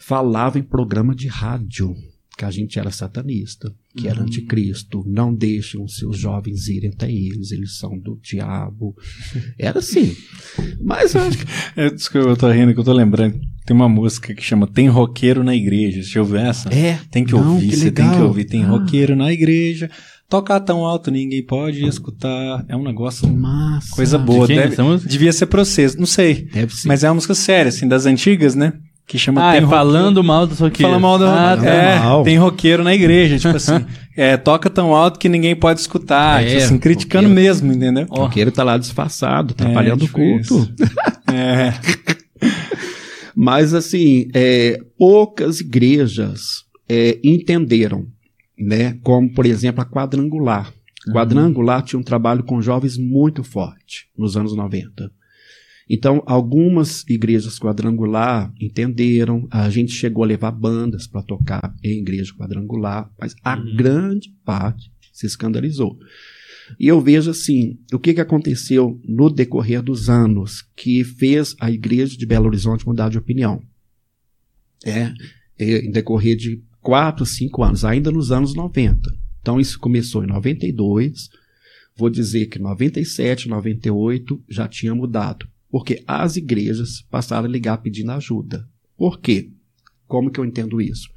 Falava em programa de rádio. que a gente era satanista, que era anticristo, não deixam seus jovens irem até eles, eles são do diabo. Era assim. Mas eu acho que É que eu tô rindo, que eu tô lembrando. Tem uma música que chama Tem Roqueiro na Igreja. Você já ouviu essa? é. Tem que Não, ouvir, que você tem que ouvir. Tem Ah. roqueiro na igreja. Tocar tão alto, ninguém pode escutar. É um negócio. Massa. Coisa boa. quem é Deve- devia ser vocês, não sei. Deve ser. Mas é uma música séria, assim, das antigas, né? Que chama Ah, Tem é Roqueiro- falando mal do roqueiro. Fala mal do. Ah, Falando tá. é, mal. tem roqueiro na igreja, tipo assim. é, toca tão alto que ninguém pode escutar. É, tipo assim, criticando roqueiro. mesmo, entendeu? O roqueiro tá lá disfarçado, É, atrapalhando tipo o culto. É. Mas, assim, é, poucas igrejas é, entenderam, né? Como, por exemplo, a Quadrangular. Quadrangular tinha um trabalho com jovens muito forte nos anos 90. Então, algumas igrejas quadrangular entenderam, a gente chegou a levar bandas para tocar em igreja quadrangular, mas a grande parte se escandalizou. E eu vejo assim, o que, que aconteceu no decorrer dos anos que fez a igreja de Belo Horizonte mudar de opinião. É, é em decorrer de quatro, cinco anos, ainda nos anos 90. Então isso começou em 92, vou dizer que 97, 98 já tinha mudado, porque as igrejas passaram a ligar pedindo ajuda. Por quê? Como que eu entendo isso?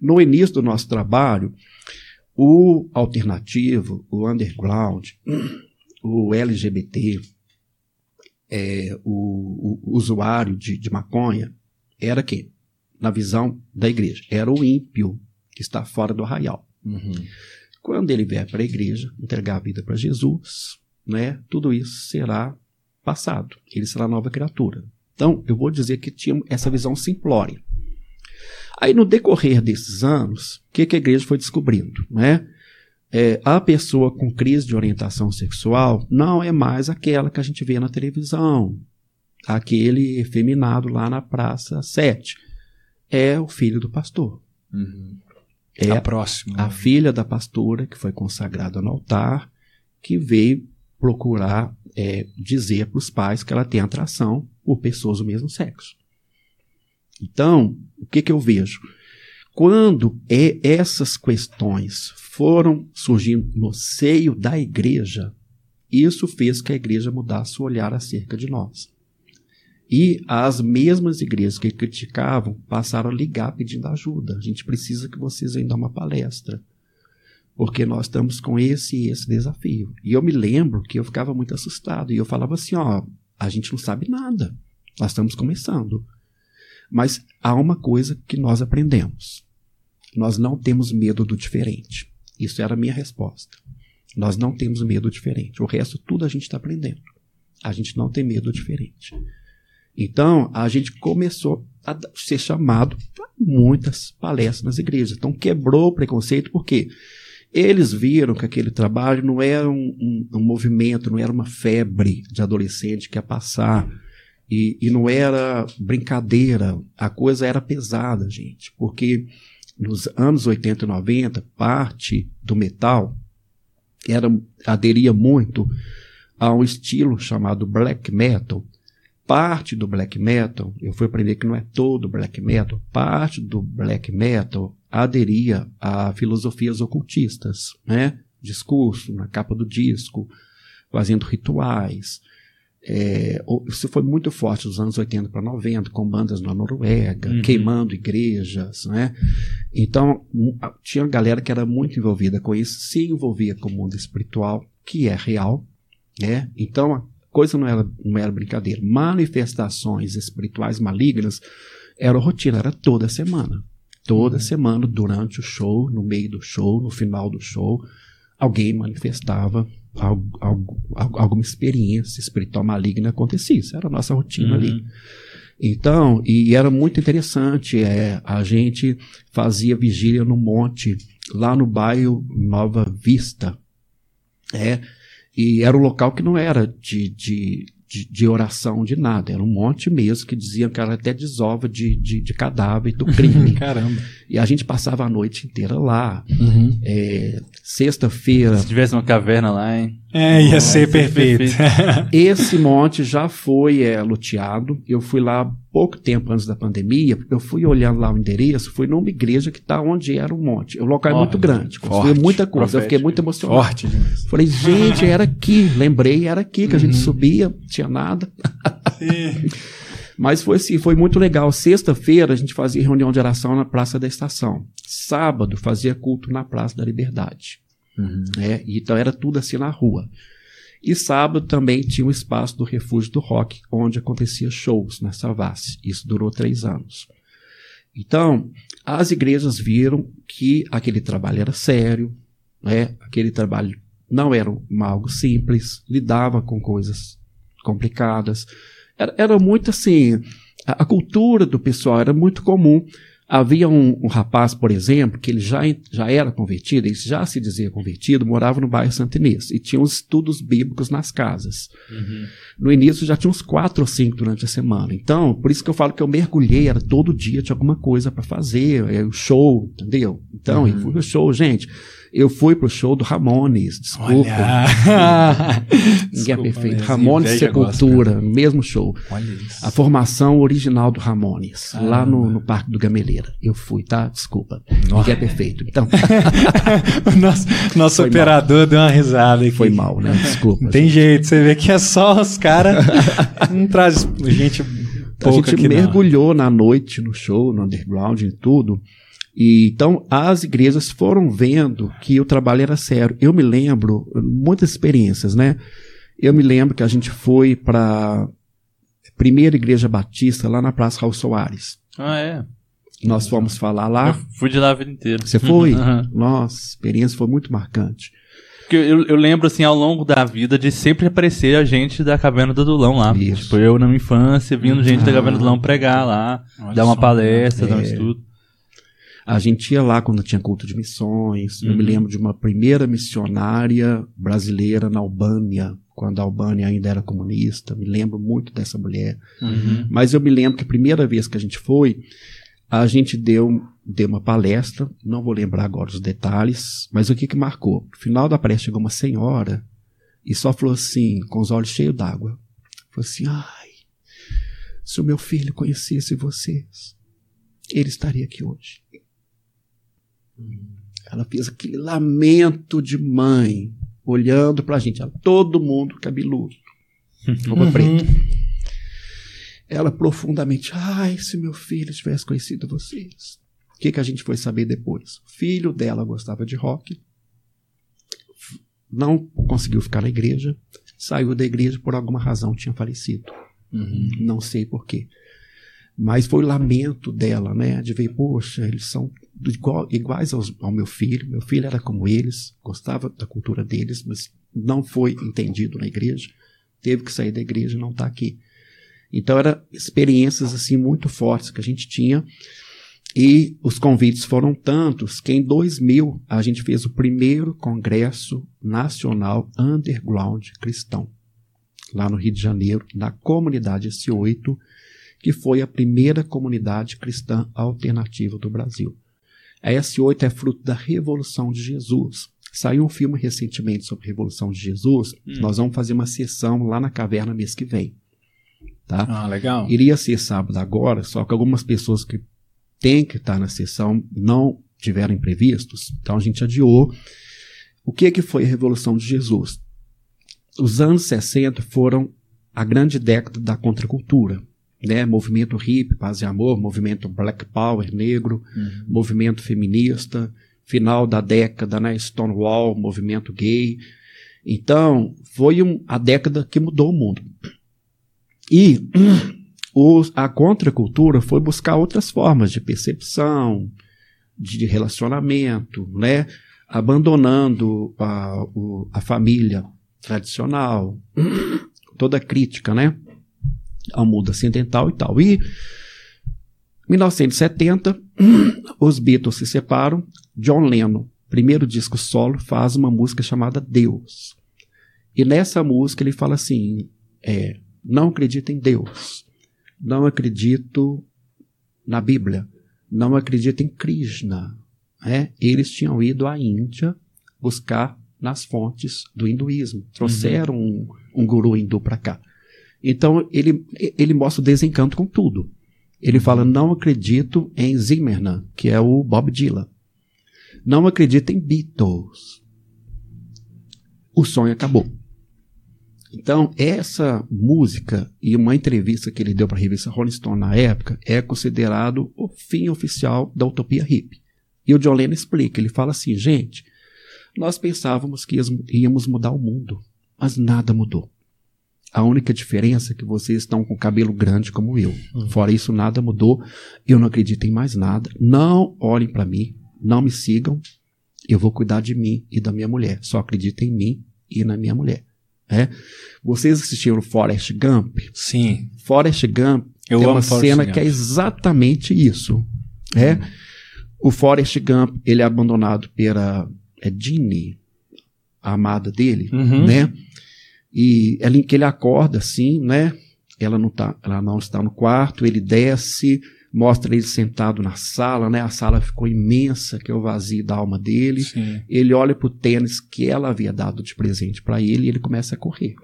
No início do nosso trabalho, o alternativo, o underground, o LGBT, é, o, o usuário de, de maconha, era quem? Na visão da igreja, era o ímpio que está fora do arraial. Quando ele vier para a igreja, entregar a vida para Jesus, né, tudo isso será passado. Ele será nova criatura. Então, eu vou dizer que tinha essa visão simplória. Aí, no decorrer desses anos, o que, que a igreja foi descobrindo? Né? É, a pessoa com crise de orientação sexual não é mais aquela que a gente vê na televisão, aquele efeminado lá na Praça 7. É o filho do pastor. É Tá próximo. a filha da pastora que foi consagrada no altar, que veio procurar é, dizer para os pais que ela tem atração por pessoas do mesmo sexo. Então, o que, que eu vejo? Quando é, essas questões foram surgindo no seio da igreja, isso fez que a igreja mudasse o olhar acerca de nós. E as mesmas igrejas que criticavam passaram a ligar pedindo ajuda. A gente precisa que vocês venham dar uma palestra. Porque nós estamos com esse esse desafio. E eu me lembro que eu ficava muito assustado. E eu falava assim: ó, a gente não sabe nada. Nós estamos começando. Mas há uma coisa que nós aprendemos. Nós não temos medo do diferente. Isso era a minha resposta. Nós não temos medo do diferente. O resto, tudo a gente está aprendendo. A gente não tem medo do diferente. Então, a gente começou a ser chamado para muitas palestras nas igrejas. Então, quebrou o preconceito, porque eles viram que aquele trabalho não era um, um, um movimento, não era uma febre de adolescente que ia passar. E, e não era brincadeira, a coisa era pesada, gente. Porque nos anos 80 e 90, parte do metal era, aderia muito a um estilo chamado black metal, parte do black metal, eu fui aprender que não é todo black metal, parte do black metal aderia a filosofias ocultistas, né? Discurso na capa do disco, fazendo rituais. É, isso foi muito forte nos anos 80 para 90, com bandas na Noruega, Uhum. queimando igrejas, né? Então, tinha galera que era muito envolvida com isso, se envolvia com o mundo espiritual, que é real, né? Então, a coisa não era, não era brincadeira. Manifestações espirituais malignas era rotina, era toda semana. Toda semana, durante o show, no meio do show, no final do show, alguém manifestava algo, algo, alguma experiência espiritual maligna acontecia. Isso era a nossa rotina ali. Então, e era muito interessante, é, a gente fazia vigília no monte, lá no bairro Nova Vista, é, e era um local que não era de, de, de, de oração, de nada, era um monte mesmo, que diziam que era até desova de, de, de cadáver do crime. Caramba. e a gente passava a noite inteira lá. Uhum. É, Sexta-feira, Se tivesse uma caverna lá, hein? É, ia ser perfeito. Esse monte já foi é, loteado. Eu fui lá pouco tempo antes da pandemia. Eu fui olhando lá o endereço. Fui numa igreja que está onde era o monte. O local é muito grande. Construiu forte, muita coisa. Eu fiquei profético. muito emocionado. Forte demais. Falei, gente, era aqui. Lembrei, era aqui que a gente Uhum. subia. Não tinha nada. Mas foi assim, foi muito legal. Sexta-feira a gente fazia reunião de oração na Praça da Estação. Sábado fazia culto na Praça da Liberdade. Né? E Então era tudo assim na rua. E sábado também tinha o espaço do Refúgio do Rock, onde acontecia shows na Savassi. Isso durou três anos. Então, as igrejas viram que aquele trabalho era sério, né? aquele trabalho não era um- algo simples, lidava com coisas complicadas. Era, era muito assim, a, a cultura do pessoal era muito comum. Havia um, um rapaz, por exemplo, que ele já, já era convertido, ele já se dizia convertido, morava no bairro Santo Inês e tinha os estudos bíblicos nas casas. No início já tinha uns quatro ou cinco durante a semana. Então, por isso que eu falo que eu mergulhei, era todo dia, tinha alguma coisa para fazer, é, o show, entendeu? Então, eu fui pro show, gente. Eu fui pro show do Ramones, desculpa. Ninguém é perfeito. Ramones Sepultura, no mesmo show. Olha isso. A formação original do Ramones, Ah, lá no, no Parque do Gameleira. Eu fui, tá? Desculpa. Ninguém é perfeito. Então, o nosso nosso Foi operador deu uma risada aqui. foi mal, né? Desculpa. Tem jeito, você vê que é só os caras. não traz gente a pouca gente aqui, não. mergulhou na noite no show, no underground e tudo. E então as igrejas foram vendo que o trabalho era sério. Eu me lembro muitas experiências, né? Eu me lembro que a gente foi para primeira igreja batista lá na Praça Raul Soares. Ah, é. Nós fomos falar lá. Eu fui de lá a vida inteira. Você foi? Aham. Nossa, a experiência foi muito marcante. Porque eu, eu lembro, assim, ao longo da vida, de sempre aparecer a gente da Caverna do Adulão lá. Isso. Tipo, eu na minha infância, vindo gente da Ah. Caverna do Adulão pregar lá, Olha dar uma só, palestra, dar um É. estudo. A gente ia lá quando tinha culto de missões. Eu me Uhum. lembro de uma primeira missionária brasileira na Albânia, quando a Albânia ainda era comunista. Me lembro muito dessa mulher. Uhum. Mas eu me lembro que a primeira vez que a gente foi, a gente deu, deu uma palestra. Não vou lembrar agora os detalhes, mas o que que marcou? No final da palestra chegou uma senhora e só falou assim, com os olhos cheios d'água. Falou assim: ai, se o meu filho conhecesse vocês, ele estaria aqui hoje. Ela fez aquele lamento de mãe, olhando pra gente. Ela, todo mundo cabeludo, roupa preta. Ela profundamente, ai, se meu filho tivesse conhecido vocês. O que, que a gente foi saber depois? O filho dela gostava de rock, não conseguiu ficar na igreja, saiu da igreja por alguma razão, tinha falecido. Não sei porquê. Mas foi o lamento dela, né? De ver, poxa, eles são igual- iguais aos- ao meu filho. Meu filho era como eles, gostava da cultura deles, mas não foi entendido na igreja. Teve que sair da igreja e não está aqui. Então, eram experiências assim muito fortes que a gente tinha. E os convites foram tantos que em 2000 a gente fez o primeiro Congresso Nacional Underground Cristão, lá no Rio de Janeiro, na comunidade S8, que foi a primeira comunidade cristã alternativa do Brasil. A S8 é fruto da Revolução de Jesus. Saiu um filme recentemente sobre a Revolução de Jesus. Hum. Nós vamos fazer uma sessão lá na caverna mês que vem. Tá? Ah, legal. Iria ser sábado agora, só que algumas pessoas que têm que estar na sessão não tiveram imprevistos, então a gente adiou. O que, que foi a Revolução de Jesus? Os anos 60 foram a grande década da contracultura. Né? Movimento hippie, paz e amor, movimento black power, negro, Uhum. movimento feminista, final da década, né? Stonewall, movimento gay. Então, foi um- a década que mudou o mundo. E os- a contracultura foi buscar outras formas de percepção, de relacionamento, né? abandonando a, o- a família tradicional, toda a crítica né? Ao mundo ocidental e tal. E 1970, os Beatles se separam. John Lennon, primeiro disco solo, faz uma música chamada Deus. E nessa música ele fala assim: é, não acredito em Deus, não acredito na Bíblia, não acredito em Krishna. É, eles tinham ido à Índia buscar nas fontes do hinduísmo. Trouxeram um, um guru hindu para cá. Então ele, ele mostra o desencanto com tudo. Ele fala: não acredito em Zimmerman, que é o Bob Dylan. Não acredito em Beatles. O sonho acabou. Então, essa música e uma entrevista que ele deu para a revista Rolling Stone na época é considerado o fim oficial da utopia hippie. E o John Lennon explica, ele fala assim, gente, nós pensávamos que íamos mudar o mundo, mas nada mudou. A única diferença é que vocês estão com cabelo grande como eu. Uhum. Fora isso, nada mudou. Eu não acredito em mais nada. Não olhem para mim, não me sigam. Eu vou cuidar de mim e da minha mulher. Só acreditem em mim e na minha mulher. É? Vocês assistiram Forrest Gump? Sim. Forrest Gump Eu é uma Forrest cena Gump. que é exatamente isso. É? O Forrest Gump, ele é abandonado pela é Ginny, a amada dele, Uhum. né? E ela, que ele acorda assim, né? Ela não, tá, ela não está no quarto, ele desce, mostra ele sentado na sala, né? A sala ficou imensa, que é o vazio da alma dele. Sim. Ele olha pro tênis que ela havia dado de presente para ele e ele começa a correr.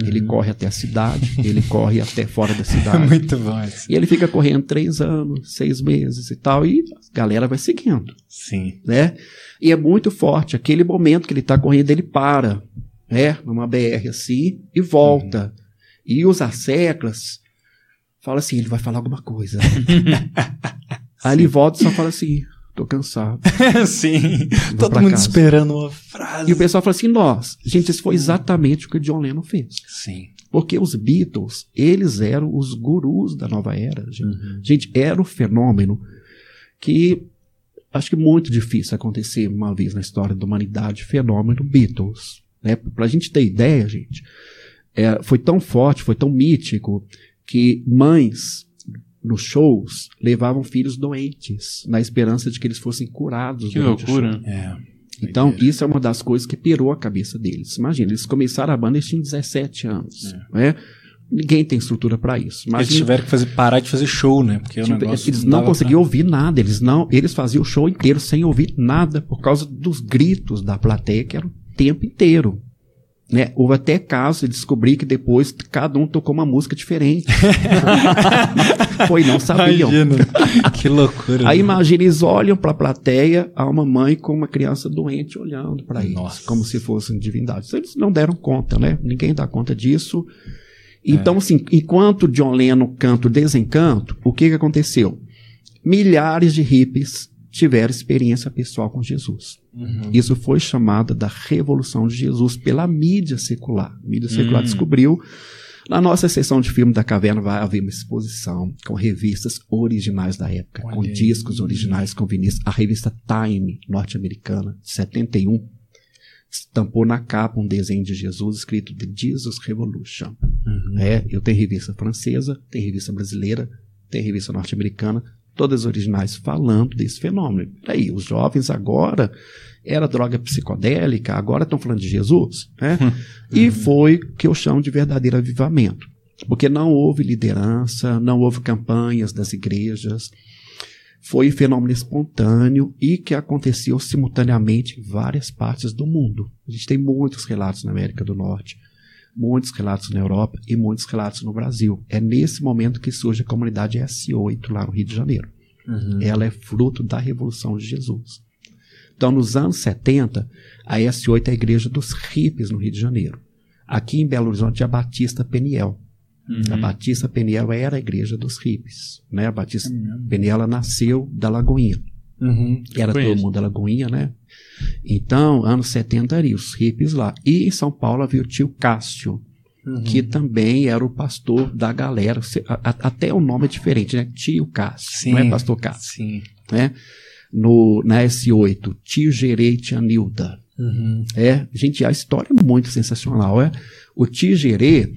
Ele corre até a cidade, ele corre até fora da cidade. muito bom esse. E ele fica correndo três anos, seis meses e tal, e a galera vai seguindo, Sim. né? E é muito forte. Aquele momento que ele tá correndo, ele para, né? Numa BR assim, e volta. E os asseclas falam assim, ele vai falar alguma coisa. Aí ele volta e só fala assim, tô cansado. Sim. Todo mundo casa. esperando uma frase. E o pessoal fala assim, nós, gente, isso foi exatamente o que o John Lennon fez. Sim. Porque os Beatles, eles eram os gurus da nova era. Gente, Uhum. gente era um fenômeno que acho que é muito difícil acontecer uma vez na história da humanidade, fenômeno Beatles. Né? Pra gente ter ideia, gente, é, foi tão forte, foi tão mítico, que mães nos shows levavam filhos doentes, na esperança de que eles fossem curados. Que loucura. É. Então, isso é uma das coisas que pirou a cabeça deles. Imagina, eles começaram a banda, eles tinham 17 anos. Né? Ninguém tem estrutura para isso. Eles Imagina, tiveram que fazer, parar de fazer show, né? Porque o tipo, negócio eles não dava conseguiam pra- ouvir nada. Eles não, eles faziam o show inteiro sem ouvir nada por causa dos gritos da plateia, que era o tempo inteiro. Né? Houve até casos de descobrir que depois cada um tocou uma música diferente. Foi, não sabiam. Imagina. que loucura. Aí né? imagina, eles olham para a plateia, há uma mãe com uma criança doente olhando para eles, Nossa. como se fossem divindades. Eles não deram conta, né? Ninguém dá conta disso. Então, assim, enquanto John Lennon canta o desencanto, o que, que aconteceu? Milhares de hippies tiveram experiência pessoal com Jesus. Uhum. Isso foi chamada da Revolução de Jesus pela mídia secular. A mídia secular Hum. descobriu. Na nossa sessão de filme da caverna vai haver uma exposição com revistas originais da época, Olha com aí. discos originais, com vinis. A revista Time, norte-americana, de 71, estampou na capa um desenho de Jesus escrito The Jesus Revolution. Uhum. É, eu tenho revista francesa, tem revista brasileira, tem revista norte-americana, todas originais falando desse fenômeno. Aí, os jovens agora era droga psicodélica, agora estão falando de Jesus, né? E foi o que eu chamo de verdadeiro avivamento. Porque não houve liderança, não houve campanhas das igrejas, foi um fenômeno espontâneo e que aconteceu simultaneamente em várias partes do mundo. A gente tem muitos relatos na América do Norte, muitos relatos na Europa e muitos relatos no Brasil. É nesse momento que surge a comunidade S8 lá no Rio de Janeiro. Uhum. Ela é fruto da Revolução de Jesus. Então, nos anos 70, a S8 é a igreja dos hippies no Rio de Janeiro. Aqui em Belo Horizonte a Batista Peniel. A Uhum. Batista Peniel era a igreja dos hippies. Né? A Batista mesmo? Peniel ela nasceu da Lagoinha. Uhum. Era todo mundo da Lagoinha, né? Então, anos 70 ali, os hippies lá. E em São Paulo havia o tio Cássio, Uhum. que também era o pastor da galera. Até o nome é diferente, né? Tio Cássio, Sim. não é pastor Cássio, Sim. né? No, na S8, tio Gerei e tia Nilda. Uhum. É, gente, a história é muito sensacional, é? O tio Gerê,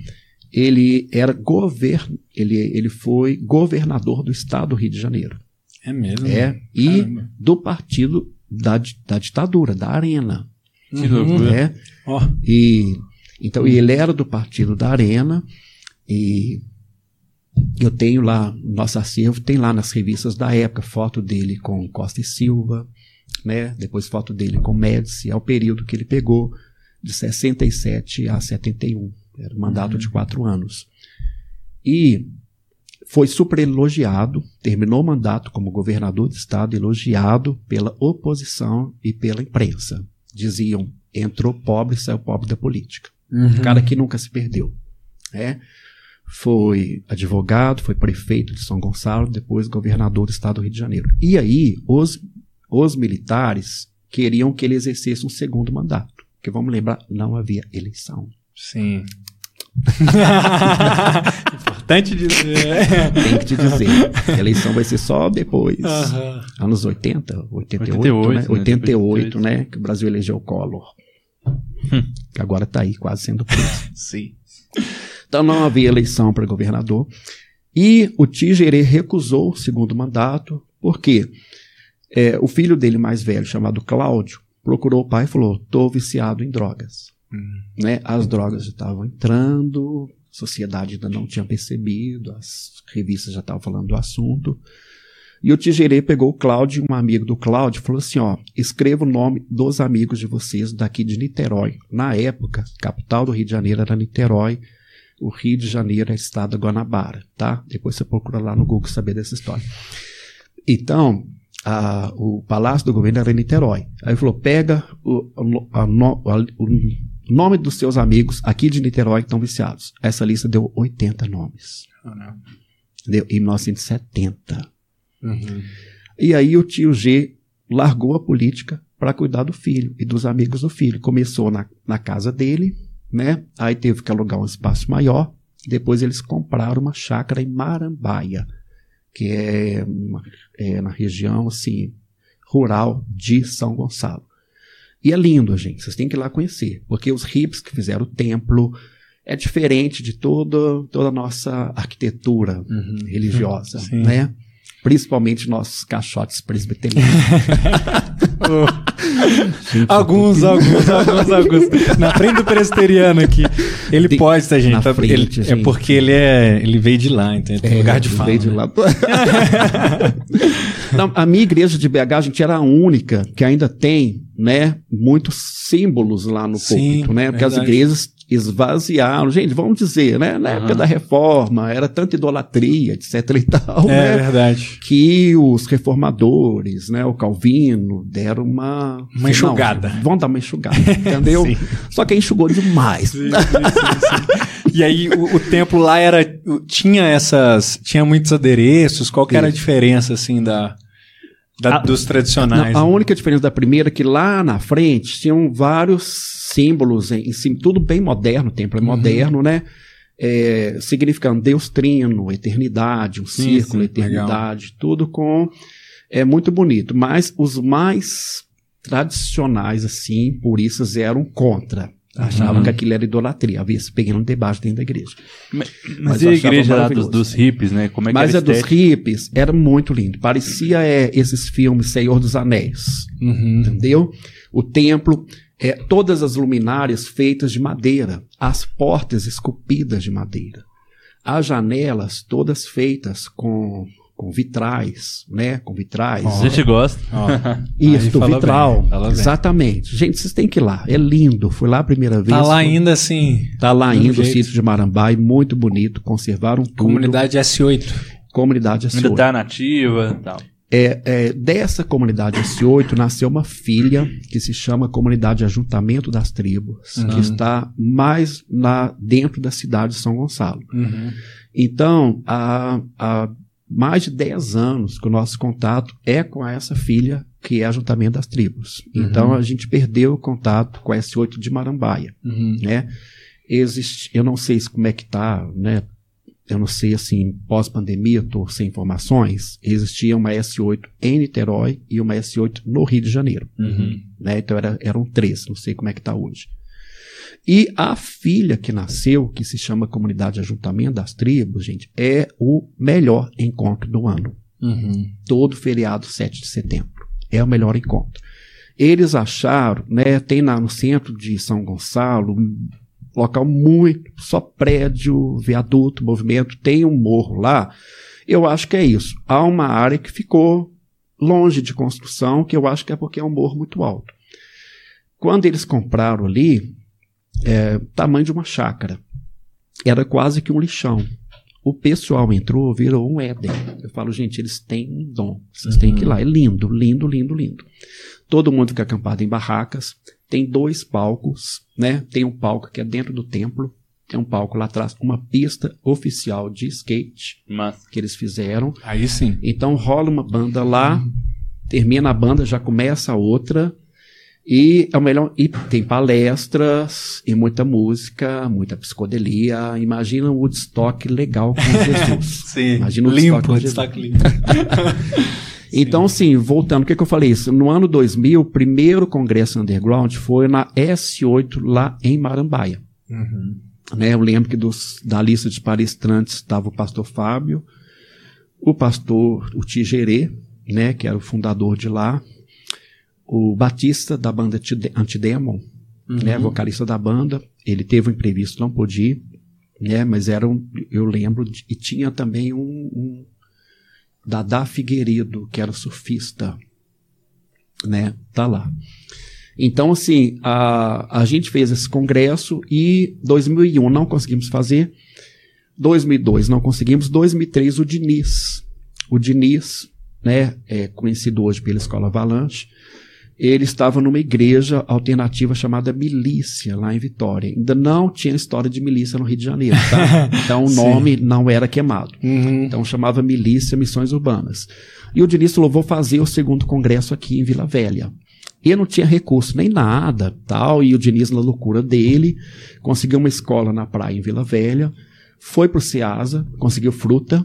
ele era govern, ele, ele foi governador do estado do Rio de Janeiro. É mesmo. É, e Caramba. do partido da, da ditadura, da Arena. Que loucura. né? Ó, E, então, ele era do partido da Arena e eu tenho lá, nosso acervo tem lá nas revistas da época, foto dele com Costa e Silva, né? Depois foto dele com Médici, é o período que ele pegou de 67 a 71. Era um mandato de quatro anos. E foi super elogiado, terminou o mandato como governador do estado, elogiado pela oposição e pela imprensa. Diziam, entrou pobre, saiu pobre da política. Um cara que nunca se perdeu. Né? Foi advogado, foi prefeito de São Gonçalo, depois governador do estado do Rio de Janeiro. E aí, os, os militares queriam que ele exercesse um segundo mandato. Porque vamos lembrar, não havia eleição. Sim. Importante dizer. Tem que te dizer. A eleição vai ser só depois. Aham. Anos 80, 88, 88, né? né? 88, né? Que o Brasil elegeu o Collor. Que agora tá aí, quase sendo preso. Sim. Então não havia eleição para governador. E o Tigerê recusou o segundo mandato, porque é, o filho dele mais velho, chamado Cláudio, procurou o pai e falou: estou viciado em drogas. Né? As drogas já estavam entrando, a sociedade ainda não tinha percebido, as revistas já estavam falando do assunto. E o Tigerê pegou o Cláudio, um amigo do Cláudio, e falou assim: ó, escreva o nome dos amigos de vocês daqui de Niterói. Na época, capital do Rio de Janeiro era Niterói, o Rio de Janeiro é estado da Guanabara, tá? Depois você procura lá no Google saber dessa história. Então, a- o palácio do governo era Niterói. Aí ele falou: pega o, a a- o nome dos seus amigos aqui de Niterói que estão viciados. Essa lista deu 80 nomes. Entendeu? Em 1970. Uhum. E aí o tio G largou a política para cuidar do filho e dos amigos do filho. Começou na, na casa dele, né? Aí teve que alugar um espaço maior. Depois eles compraram uma chácara em Marambaia, que é, uma- é na região assim rural de São Gonçalo. E é lindo, gente. Vocês têm que ir lá conhecer, porque os hippies que fizeram o templo é diferente de toda toda a nossa arquitetura Uhum. religiosa, Sim. né? Principalmente nossos caixotes presbiterianos. Alguns, alguns, alguns, alguns. Na frente do presbiteriano aqui. Ele Tem- pode, tá, gente? Tá- frente, ele- É gente. porque ele é. Ele veio de lá, então ele tem lugar de fala. É, veio de né? lá. Não, a minha igreja de BH, a gente era a única que ainda tem, né, muitos símbolos lá no Sim, púlpito, né? Porque as verdade. igrejas esvaziaram. Gente, vamos dizer, né? Na época Aham. da reforma, era tanta idolatria, etc e tal, É né? verdade. Que os reformadores, né, o Calvino, deram uma... Uma enxugada. Não, vamos dar uma enxugada, entendeu? Sim. Só que enxugou demais. E aí o, o templo lá era. Tinha essas. Tinha muitos adereços. Qual que era a diferença, assim, da. Da- Ah, dos tradicionais? Não, a né? única diferença da primeira é que lá na frente tinham vários símbolos em, cima, tudo bem moderno, o templo é Uhum. moderno, né? É, significando Deus trino, eternidade, um Sim, círculo, sim, eternidade, tudo com. É muito bonito. Mas os mais tradicionais, assim, puristas, eram contra. Achavam Uhum. que aquilo era idolatria. Havia esse pequeno debate dentro da igreja. Mas, Mas e eu a igreja lá dos, dos hippies, né? Como é que Mas era a dos hippies era muito lindo. Parecia é, esses filmes Senhor dos Anéis Uhum. entendeu? O templo, é, todas as luminárias feitas de madeira, as portas esculpidas de madeira, as janelas todas feitas com, com vitrais, né? Com vitrais. A gente gosta. Ó, Isso, vitral. bem. Exatamente. Gente, vocês têm que ir lá. É lindo. Fui lá a primeira vez. Tá lá ainda, assim. Tá lá ainda o jeito. sítio de Marambai, muito bonito. Conservaram tudo. Comunidade S8. Comunidade Ainda S8. tá nativa e tal. É, é, dessa comunidade S8 nasceu uma filha que se chama Comunidade Ajuntamento das Tribos, Uhum. que está mais na, dentro da cidade de São Gonçalo. Uhum. Então, há, há mais de 10 anos que o nosso contato é com essa filha que é Ajuntamento das Tribos. Uhum. Então, a gente perdeu o contato com a S8 de Marambaia Uhum. né? Existe, eu não sei se como é que tá, né? Eu não sei assim, pós-pandemia, estou sem informações. Existia uma S8 em Niterói e uma S8 no Rio de Janeiro, Uhum. né? Então era, eram três, não sei como é que está hoje. E a filha que nasceu, que se chama Comunidade Ajuntamento das Tribos, gente, é o melhor encontro do ano Uhum. todo feriado 7 de setembro. É o melhor encontro. Eles acharam, né, tem lá no centro de São Gonçalo, um local muito, só prédio, viaduto, movimento, tem um morro lá. Eu acho que é isso. Há uma área que ficou longe de construção, que eu acho que é porque é um morro muito alto. Quando eles compraram ali, é, tamanho de uma chácara, era quase que um lixão. O pessoal entrou, virou um Éden. Eu falo, gente, eles têm um dom. Vocês têm que ir lá. É lindo, lindo, lindo, lindo. Todo mundo fica acampado em barracas. Tem dois palcos, né? Tem um palco que é dentro do templo. Tem um palco lá atrás, uma pista oficial de skate Mas, que eles fizeram. Aí sim. Então rola uma banda lá, termina a banda, já começa a outra. E é o melhor. E tem palestras e muita música, muita psicodelia. Imagina um Woodstock legal com Jesus. Sim. Imagina o limpo, destaque destaque limpo. Então, sim, voltando, o que, que eu falei isso? No ano 2000, o primeiro congresso underground foi na S8, lá em Marambaia. Uhum. Né, eu lembro que dos, da lista de palestrantes estava o pastor Fábio, o pastor o Tigerê, né, que era o fundador de lá, o Batista da banda Antide- Antidemon, né, vocalista da banda, ele teve um imprevisto, não pôde ir, né, mas era um, eu lembro, de- e tinha também um, um Dadá Figueiredo, que era surfista, né, tá lá. Então, assim, a, a gente fez esse congresso e 2001 não conseguimos fazer, 2002 não conseguimos, 2003 o Diniz, o Diniz, né, é conhecido hoje pela Escola Avalanche, ele estava numa igreja alternativa chamada Milícia, lá em Vitória. Ainda não tinha história de milícia no Rio de Janeiro, tá? Então o nome não era queimado. Uhum. Então chamava Milícia Missões Urbanas. E o Diniz falou: vou fazer o segundo congresso aqui em Vila Velha. E não tinha recurso nem nada, tal. E o Diniz, na loucura dele, conseguiu uma escola na praia em Vila Velha, foi pro Ceasa, conseguiu fruta,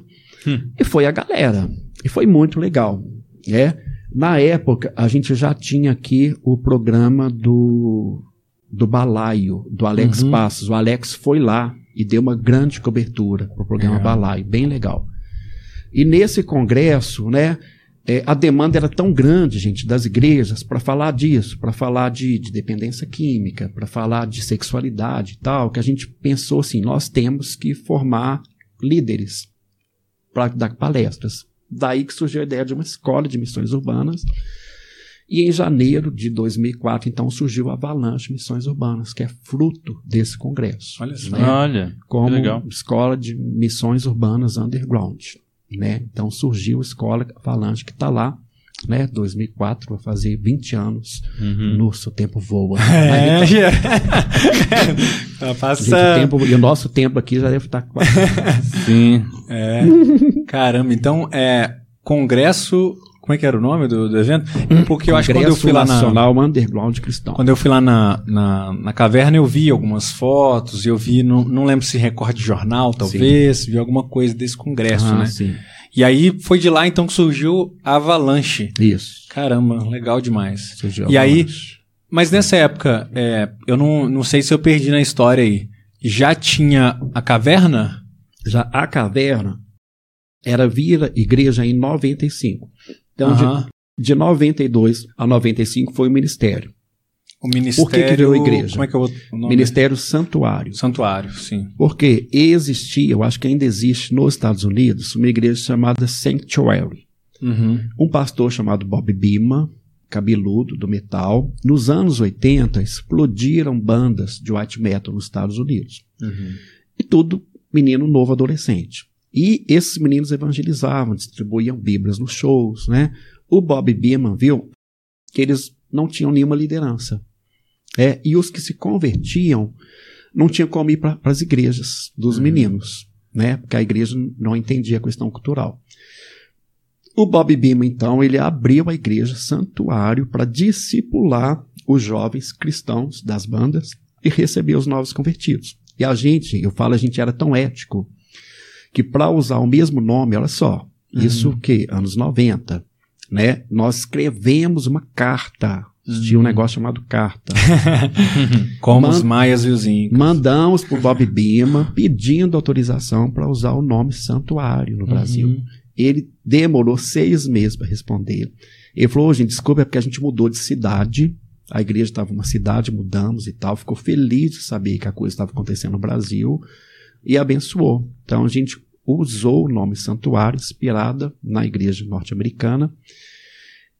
e foi a galera. E foi muito legal. É. Na época, a gente já tinha aqui o programa do, do Balaio, do Alex Uhum. Passos. O Alex foi lá e deu uma grande cobertura para o programa Legal. Balaio, bem legal. E nesse congresso, né, é, a demanda era tão grande, gente, das igrejas para falar disso, para falar de, de dependência química, para falar de sexualidade e tal, que a gente pensou assim: nós temos que formar líderes para dar palestras. Daí que surgiu a ideia de uma escola de missões urbanas. E em janeiro de 2004, então, surgiu a Avalanche Missões Urbanas, que é fruto desse congresso. Olha só. né? olha, como que legal. escola de missões urbanas underground, né? Então surgiu a escola Avalanche que está lá, né? 2004 vai fazer 20 anos. Uhum. Nossa, o tempo voa. É, Mas, já. tá gente, o passando. tempo, e o nosso tempo aqui já deve estar quase. Sim. É. Caramba, então, é. Congresso. Como é que era o nome do, do evento? Porque eu acho que quando eu fui lá na. Nacional Underground Cristão. Quando eu fui lá na, na, na caverna, eu vi algumas fotos, eu vi, não, não lembro se recorde de jornal, talvez, vi alguma coisa desse congresso, Ah, né? sim. E aí foi de lá então que surgiu a Avalanche. Isso. Caramba, legal demais. Surgiu a E aí, Avalanche. mas nessa época, é, eu não, não sei se eu perdi na história aí. Já tinha a caverna? Já a caverna era vira igreja em 95. Então, de- de, 92 a 95 foi o ministério. O ministério. Por que que virou igreja? Como é que é o nome? Ministério Santuário. Santuário, sim. Porque existia, eu acho que ainda existe nos Estados Unidos, uma igreja chamada Sanctuary. Uhum. Um pastor chamado Bob Bima, cabeludo, do metal. Nos anos 80, explodiram bandas de white metal nos Estados Unidos. Uhum. E tudo menino novo adolescente. E esses meninos evangelizavam, distribuíam bíblias nos shows, né? O Bob Beeman viu que eles não tinham nenhuma liderança. É, e os que se convertiam não tinham como ir para as igrejas dos meninos, né? Porque a igreja não entendia a questão cultural. O Bob Beeman, então, ele abriu a igreja santuário para discipular os jovens cristãos das bandas e receber os novos convertidos. E a gente, eu falo, a gente era tão ético que para usar o mesmo nome, olha só, isso o que anos 90, né? Nós escrevemos uma carta. Tinha um negócio chamado carta. Como os maias e os incas. Mandamos pro Bob Bima pedindo autorização para usar o nome santuário no Brasil. Uhum. Ele demorou seis meses para responder. Ele falou, "Ô, gente, desculpa, é porque a gente mudou de cidade. A igreja estava numa cidade, mudamos e tal. Ficou feliz de saber que a coisa estava acontecendo no Brasil e abençoou. Então a gente usou o nome santuário, inspirada na igreja norte-americana.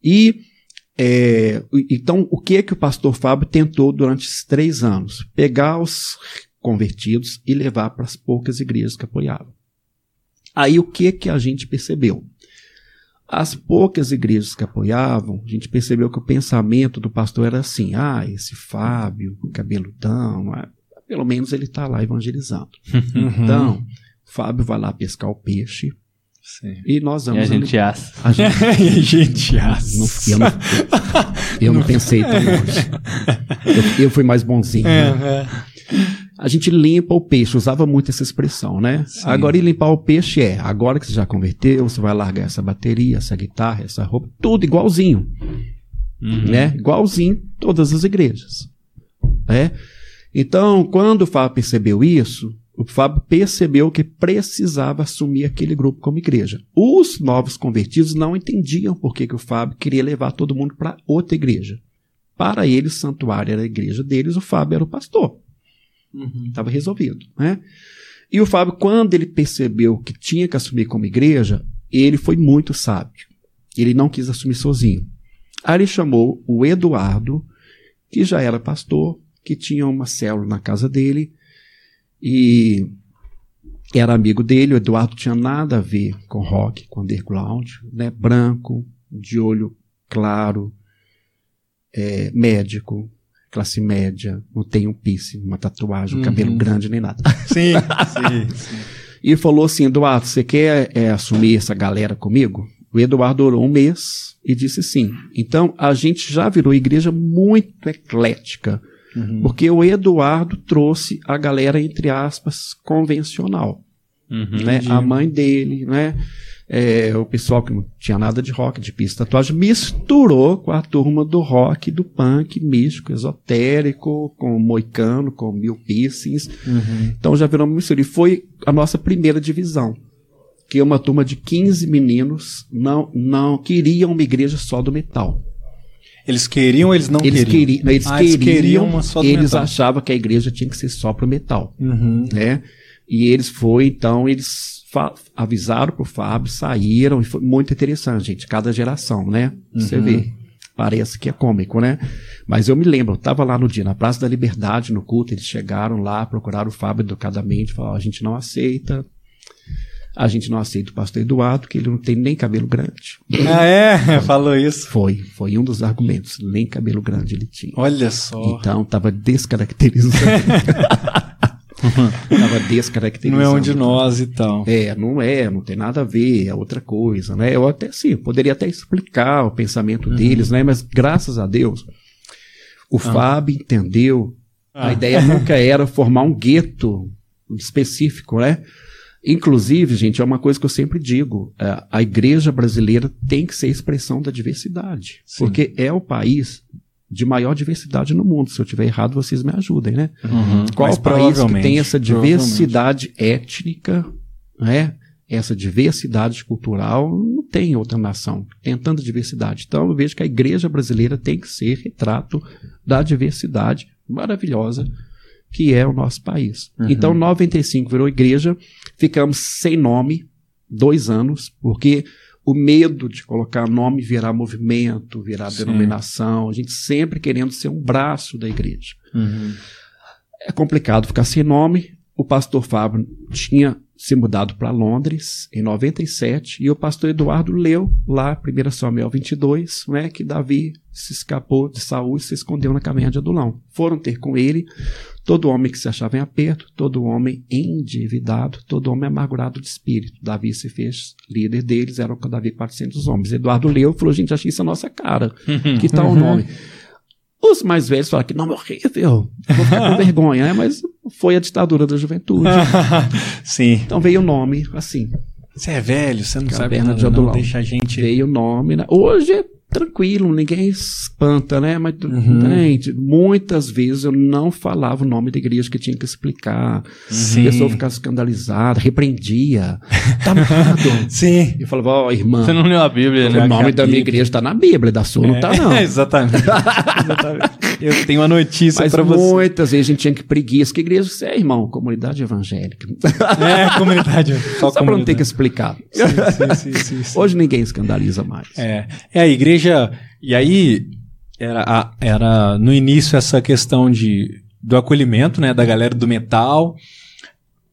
E é, então, o que é que o pastor Fábio tentou durante esses três anos? Pegar os convertidos e levar para as poucas igrejas que apoiavam. Aí o que é que a gente percebeu? As poucas igrejas que apoiavam, a gente percebeu que o pensamento do pastor era assim: ah, esse Fábio, cabeludão, ah, pelo menos ele está lá evangelizando. Uhum. Então, Fábio vai lá pescar o peixe Sim. e nós E a vamos. gente assa. a gente- e a gente assa. não, eu não, eu não pensei tão longe. Eu, eu fui mais bonzinho. né? É, A gente limpa o peixe, usava muito essa expressão, né? Sim. Agora, e limpar o peixe é, agora que você já converteu, você vai largar essa bateria, essa guitarra, essa roupa, tudo igualzinho, Uhum. né? Igualzinho todas as igrejas, né? Então, quando o Fábio percebeu isso, o Fábio percebeu que precisava assumir aquele grupo como igreja. Os novos convertidos não entendiam por que, que o Fábio queria levar todo mundo para outra igreja. Para eles, o santuário era a igreja deles, o Fábio era o pastor. Uhum. Estava resolvido, né? E o Fábio, quando ele percebeu que tinha que assumir como igreja, ele foi muito sábio. Ele não quis assumir sozinho. Aí ele chamou o Eduardo, que já era pastor, que tinha uma célula na casa dele e era amigo dele. O Eduardo tinha nada a ver com rock, com underground, né? Branco, de olho claro, é, médico, classe média, não tem um piercing, uma tatuagem, um Uhum. cabelo grande nem nada. Sim, sim, sim. E falou assim: Eduardo, você quer é, assumir essa galera comigo? O Eduardo orou um mês e disse sim. Então a gente já virou igreja muito eclética, Uhum. porque o Eduardo trouxe a galera, entre aspas, convencional. Uhum. né? A mãe dele, né? É, o pessoal que não tinha nada de rock, de pista tatuagem, misturou com a turma do rock, do punk, místico, esotérico, com moicano, com mil piercings. Uhum. Então já virou uma mistura. E foi a nossa primeira divisão. Que é uma turma de 15 meninos não, não queriam uma igreja só do metal. Eles queriam eles não eles queriam? queriam, eles Ah, queriam, queriam uma só do eles metal. achavam que a igreja tinha que ser só pro metal Uhum. né? E eles foi, então, eles avisaram pro Fábio, saíram, e foi muito interessante, gente, cada geração, né? Você Uhum. vê, parece que é cômico, né? Mas eu me lembro, eu tava lá no dia, na Praça da Liberdade, no culto, eles chegaram lá, procuraram o Fábio educadamente, falaram, a gente não aceita, a gente não aceita o pastor Eduardo, que ele não tem nem cabelo grande. Ah, é? Falou isso. Foi, foi um dos argumentos, nem cabelo grande ele tinha. Olha só. Então, tava descaracterizando. tava descaracterizando. Não é um de nós e tal. É, não é, não tem nada a ver, é outra coisa, né? Eu até sim, poderia até explicar o pensamento Uhum. deles, né? Mas graças a Deus, o Fábio entendeu. Ah. A ideia nunca era formar um gueto específico, né? Inclusive, gente, é uma coisa que eu sempre digo: é, a igreja brasileira tem que ser expressão da diversidade, Sim. porque é o país de maior diversidade no mundo. Se eu tiver errado, vocês me ajudem, né? Uhum. Qual país que tem essa diversidade étnica, né? essa diversidade cultural? Não tem outra nação tenha tanta diversidade. Então, eu vejo que a igreja brasileira tem que ser retrato da diversidade maravilhosa que é o nosso país. Uhum. Então, 95 virou igreja, ficamos sem nome dois anos, porque o medo de colocar nome virar movimento, virar Sim. denominação, a gente sempre querendo ser um braço da igreja. Uhum. É complicado ficar sem nome. O pastor Fábio tinha se mudado para Londres em 97 e o pastor Eduardo leu lá 1 Samuel 22, né, que Davi se escapou de Saul e se escondeu na caverna de Adulão. Foram ter com ele todo homem que se achava em aperto, todo homem endividado, todo homem amargurado de espírito. Davi se fez líder deles, eram com Davi 400 homens. Eduardo leu e falou, gente, achei isso a nossa cara. Que tal o nome? Os mais velhos falaram que nome horrível, vou ficar com vergonha, né? mas foi a ditadura da juventude. Sim. Então veio o nome assim. Você é velho, você não sabe Caverna nada, de não. Adulão. Deixa a gente... Veio o nome. Né? Hoje é tranquilo, ninguém espanta, né? Mas, Uhum. gente, muitas vezes eu não falava o nome da igreja que tinha que explicar. Sim. A pessoa ficava escandalizada, repreendia. Tá errado. Sim. Eu falava, ó, irmã, Você não leu a Bíblia, né? o nome da minha igreja tá na Bíblia, da sua não tá, não. É, exatamente. exatamente. Eu tenho uma notícia Mas pra você. muitas vezes a gente tinha que preguiça. Que igreja você é, irmão? Comunidade evangélica. É, comunidade. Só, Só pra não ter que explicar. Sim, sim, sim. Hoje ninguém escandaliza mais. É, é a igreja. E aí era, a- era no início essa questão de do acolhimento, né, da galera do metal.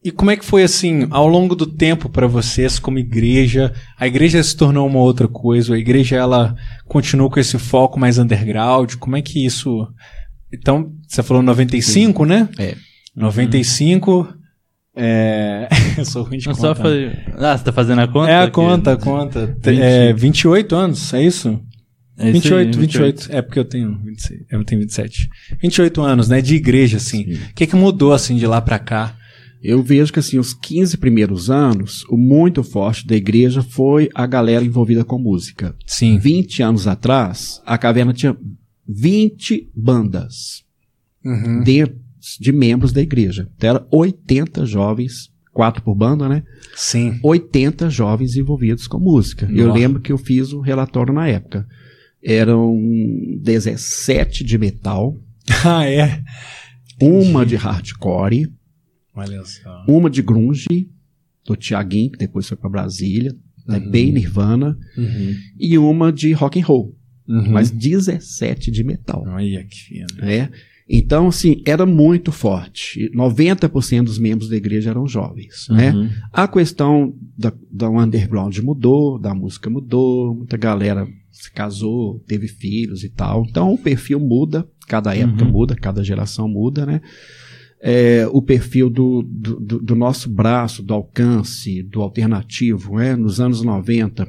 E como é que foi assim, ao longo do tempo pra vocês como igreja? A igreja se tornou uma outra coisa, a igreja ela continuou com esse foco mais underground. Como é que isso Então, você falou 95, né? É. 95 é... Eu sou ruim de Não conta. só foi... Ah, você tá fazendo a conta? É a Que- conta, a conta. 20. É 28 anos, é isso? É isso 28, aí, 28. É porque eu tenho 26, eu tenho 27. 28 anos, né? De igreja, assim. Sim. O que, que mudou, assim, de lá pra cá? Eu vejo que assim, os 15 primeiros anos, o muito forte da igreja foi a galera envolvida com música. Sim. 20 anos atrás, a caverna tinha 20 bandas Uhum. de, de membros da igreja. Então, era 80 jovens, quatro por banda, né? Sim. 80 jovens envolvidos com música. Eu Nossa. lembro que eu fiz um relatório na época. Eram 17 de metal, Ah, é? uma de hardcore, Olha só. uma de grunge, do Tiaguinho, que depois foi para Brasília, né, Uhum. bem Nirvana, Uhum. e uma de rock and roll, Uhum. mas 17 de metal. Olha que fino. né? Então, assim, era muito forte. 90% dos membros da igreja eram jovens, né? Uhum. A questão da, da underground mudou, da música mudou, muita galera se casou, teve filhos e tal. Então o perfil muda, cada época Uhum. muda, cada geração muda, né? É, o perfil do, do, do- nosso braço, do alcance, do alternativo, né? Nos anos 90,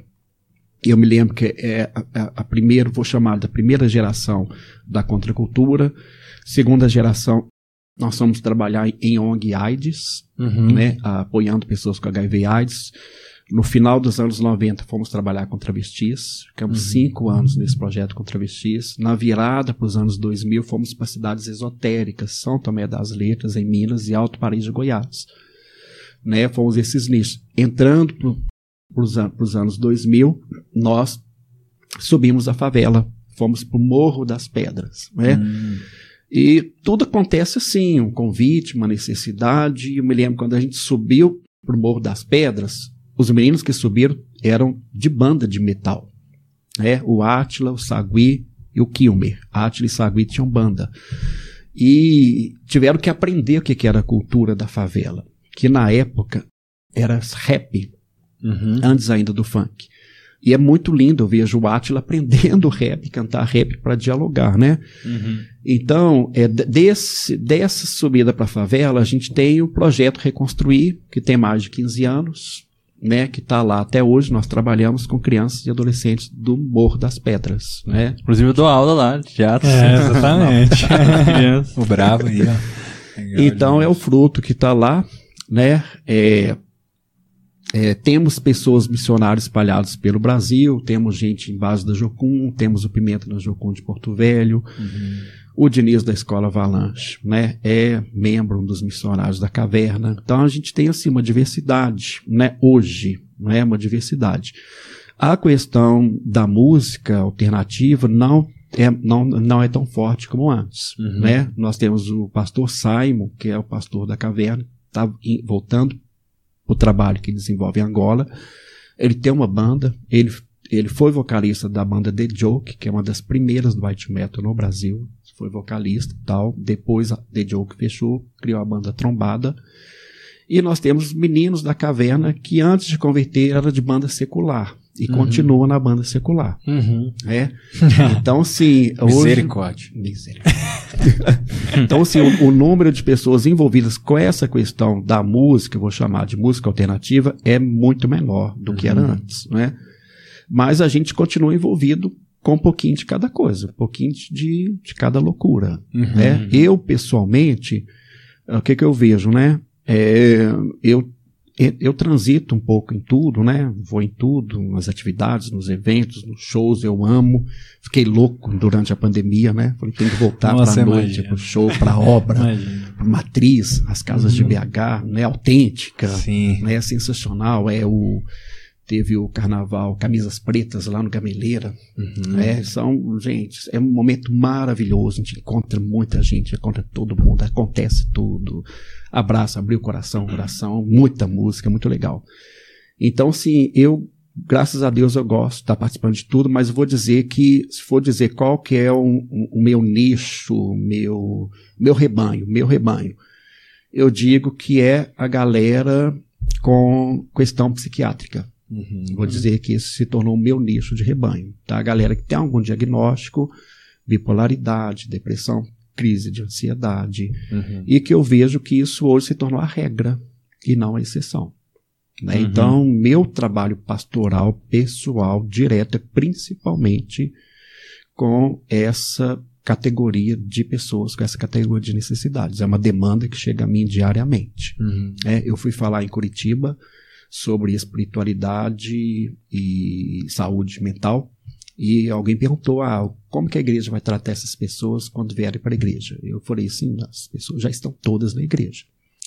eu me lembro que é a, a- a primeira, vou chamar da primeira geração da contracultura, segunda geração, nós fomos trabalhar em ONG AIDS, Uhum. né, apoiando pessoas com HIV AIDS. No final dos anos 90, fomos trabalhar com travestis. Ficamos Uhum. cinco anos nesse projeto com travestis. Na virada para os anos 2000, fomos para cidades esotéricas, São Tomé das Letras, em Minas, e Alto Paraíso de Goiás. Né, fomos esses nichos. Entrando para os anos 2000, nós subimos a favela. Fomos para o Morro das Pedras. Né? Hum. E tudo acontece assim, um convite, uma necessidade. Eu me lembro quando a gente subiu pro Morro das Pedras, os meninos que subiram eram de banda de metal. Né? O Átila, o Sagui e o Kilmer. Átila e Sagui tinham banda. E tiveram que aprender o que que era a cultura da favela. Que na época era rap, Uhum. antes ainda do funk. E é muito lindo, eu vejo o Átila aprendendo rap, cantar rap para dialogar, né? Uhum. Então, é, desse, dessa subida para a favela, a gente tem o projeto Reconstruir, que tem mais de 15 anos, né, que está lá até hoje. Nós trabalhamos com crianças e adolescentes do Morro das Pedras. Né? Inclusive eu dou aula lá de teatro. É, exatamente. O bravo aí, ó. Legal Então, é o fruto que está lá. Né? É, é, temos pessoas missionárias espalhadas pelo Brasil, temos gente em base da Jocum, temos o Pimenta da Jocum de Porto Velho, Uhum. O Diniz da Escola Avalanche, né, é membro dos missionários da caverna. Então a gente tem assim uma diversidade, né, hoje, né, uma diversidade. A questão da música alternativa não é, não, não é tão forte como antes, Uhum. né? Nós temos o pastor Simon, que é o pastor da caverna, está voltando para o trabalho que desenvolve em Angola. Ele tem uma banda, ele ele foi vocalista da banda The Joke, que é uma das primeiras do white metal no Brasil. Foi vocalista e tal. Depois a The Joke fechou, criou a banda Trombada. E nós temos meninos da caverna que antes de converter era de banda secular. E Uhum. continua na banda secular. Uhum. Né? Então, assim. hoje- Misericórdia. Misericórdia. então, assim, o, o número de pessoas envolvidas com essa questão da música, vou chamar de música alternativa, é muito menor do que era Uhum. antes, né? Mas a gente continua envolvido com um pouquinho de cada coisa, um pouquinho de, de cada loucura, Uhum. né? Eu, pessoalmente, o que que eu vejo, né? É, eu, eu- transito um pouco em tudo, né? Vou em tudo, nas atividades, nos eventos, nos shows, eu amo. Fiquei louco durante a pandemia, né? Falei, tem que voltar Nossa, pra noite, imagino. pro show, pra obra, Imagina. pra matriz, as casas de Uhum. BH, né? Autêntica, Sim. né? Sensacional, é o teve o carnaval Camisas Pretas lá no Gameleira. Uhum. É, são, gente, é um momento maravilhoso. A gente encontra muita gente, encontra todo mundo, acontece tudo. Abraço, abriu o coração, coração, muita música, muito legal. Então, sim, eu, graças a Deus, eu gosto de estar participando de tudo, mas vou dizer que, se for dizer qual que é o, o meu nicho, meu, meu rebanho, meu rebanho, eu digo que é a galera com questão psiquiátrica. Uhum. Vou dizer que isso se tornou o meu nicho de rebanho. Tá? A galera que tem algum diagnóstico, bipolaridade, depressão, crise de ansiedade, Uhum. e que eu vejo que isso hoje se tornou a regra e não a exceção. né? Uhum. Então, meu trabalho pastoral pessoal direto é principalmente com essa categoria de pessoas, com essa categoria de necessidades. É uma demanda que chega a mim diariamente. Uhum. né? Eu fui falar em Curitiba sobre espiritualidade e saúde mental e alguém perguntou ah, como que a igreja vai tratar essas pessoas quando vierem para a igreja. Eu falei sim, as pessoas já estão todas na igreja.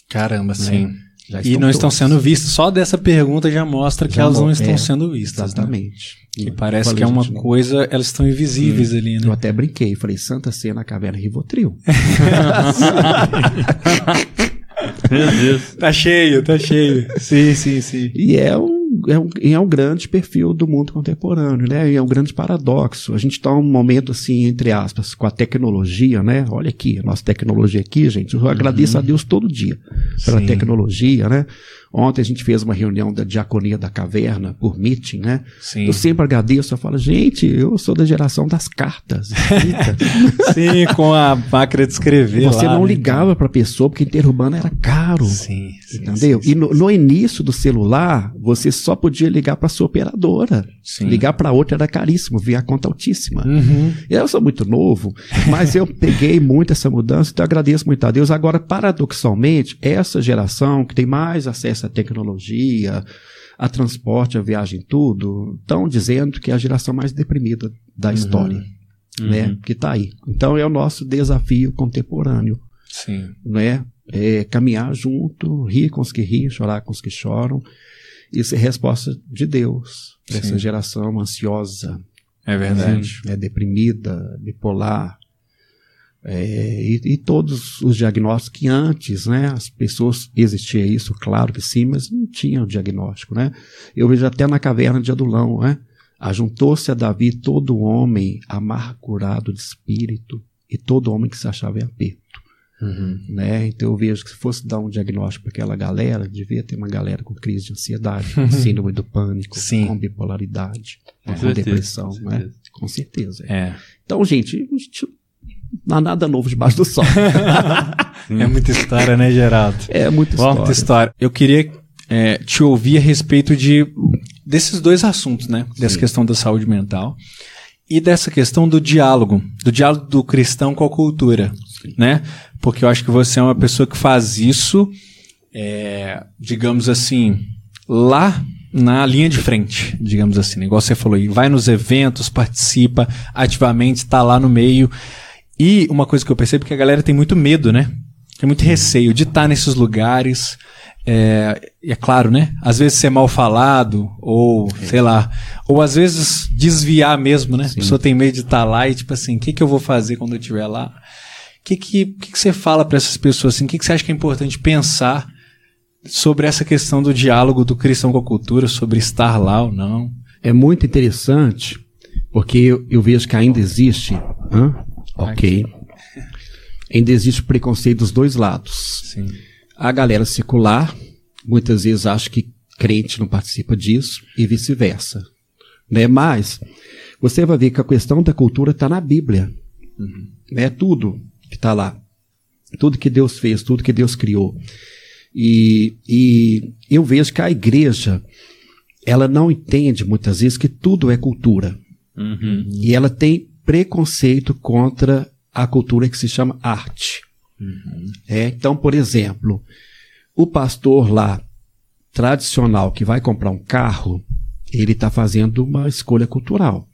Caramba, sim. Já E não estão todas. sendo vistas. Só dessa pergunta já mostra que Já elas não estão é, sendo vistas. Né? Exatamente. Que parece Falei, que é uma não- coisa, elas estão invisíveis ali, Eu né? até brinquei, falei Santa Ceia na caverna Rivotril. Meu Deus. Tá cheio, tá cheio. Sim, sim, sim. E é um, é, um, é um grande perfil do mundo contemporâneo, né? E é um grande paradoxo. A gente está um momento assim, entre aspas, com a tecnologia, né? Olha aqui, a nossa tecnologia aqui, gente. Eu agradeço a Deus todo dia pela Sim. tecnologia, né? Ontem a gente fez uma reunião da Diaconia da Caverna por meeting, né? Sim. Eu sempre agradeço, eu falo, gente, eu sou da geração das cartas. escritas. Sim, com a máquina de escrever. Você lá, não né? ligava para a pessoa porque interurbano era caro. Sim, sim. Entendeu? sim, E no, no início do celular, você só podia ligar para sua operadora. Sim. Ligar para outra era caríssimo, via conta altíssima. Uhum. Eu sou muito novo, mas eu peguei muito essa mudança, então eu agradeço muito a Deus. Agora, paradoxalmente, essa geração que tem mais acesso à tecnologia, a transporte, a viagem, tudo, estão dizendo que é a geração mais deprimida da história, né? Que está aí. Então é o nosso desafio contemporâneo Sim. né? É, caminhar junto, rir com os que riem, chorar com os que choram. Isso é resposta de Deus para Sim. essa geração ansiosa, É verdade. né? deprimida, bipolar. É, e, e todos os diagnósticos que antes, né, as pessoas existia isso, claro que sim, mas não tinham diagnóstico, né? Eu vejo até na caverna de Adulão, né? Ajuntou-se a Davi todo homem amargurado de espírito e todo homem que se achava em aperto Uhum. né? Então eu vejo que se fosse dar um diagnóstico para aquela galera, devia ter uma galera com crise de ansiedade, com síndrome do pânico, Sim. com bipolaridade, Com com, certeza, depressão, com né? certeza. Com certeza. É. Então, gente, a gente- não há nada novo debaixo do sol. É muita história, né, Geraldo? é muita história. muita história. Eu queria é, te ouvir a respeito de desses dois assuntos, né? Dessa Sim. questão da saúde mental e dessa questão do diálogo, do diálogo do cristão com a cultura, né? Porque eu acho que você é uma pessoa que faz isso, é, digamos assim, lá na linha de frente, digamos assim, né? igual você falou, e vai nos eventos, participa ativamente, está lá no meio. E uma coisa que eu percebo é que a galera tem muito medo, né? Tem muito receio de estar nesses lugares. É, é claro, né? Às vezes ser mal falado, ou sei lá, ou às vezes desviar mesmo, né? A pessoa tem medo de estar lá e tipo assim, o que, que eu vou fazer quando eu estiver lá? O que, que, que, que você fala para essas pessoas assim? O que, que você acha que é importante pensar sobre essa questão do diálogo do cristão com a cultura, sobre estar lá ou não? É muito interessante, porque eu, eu vejo que ainda existe. Hã? Ok. Ainda existe preconceito dos dois lados. Sim. A galera secular muitas vezes acha que crente não participa disso e vice-versa. Né? Mas você vai ver que a questão da cultura está na Bíblia. É tudo que está lá. Tudo que Deus fez, tudo que Deus criou. E, e eu vejo que a igreja ela não entende muitas vezes que tudo é cultura. Uhum. E ela tem preconceito contra a cultura que se chama arte. É, então, por exemplo, o pastor lá, tradicional, que vai comprar um carro, ele está fazendo uma escolha cultural.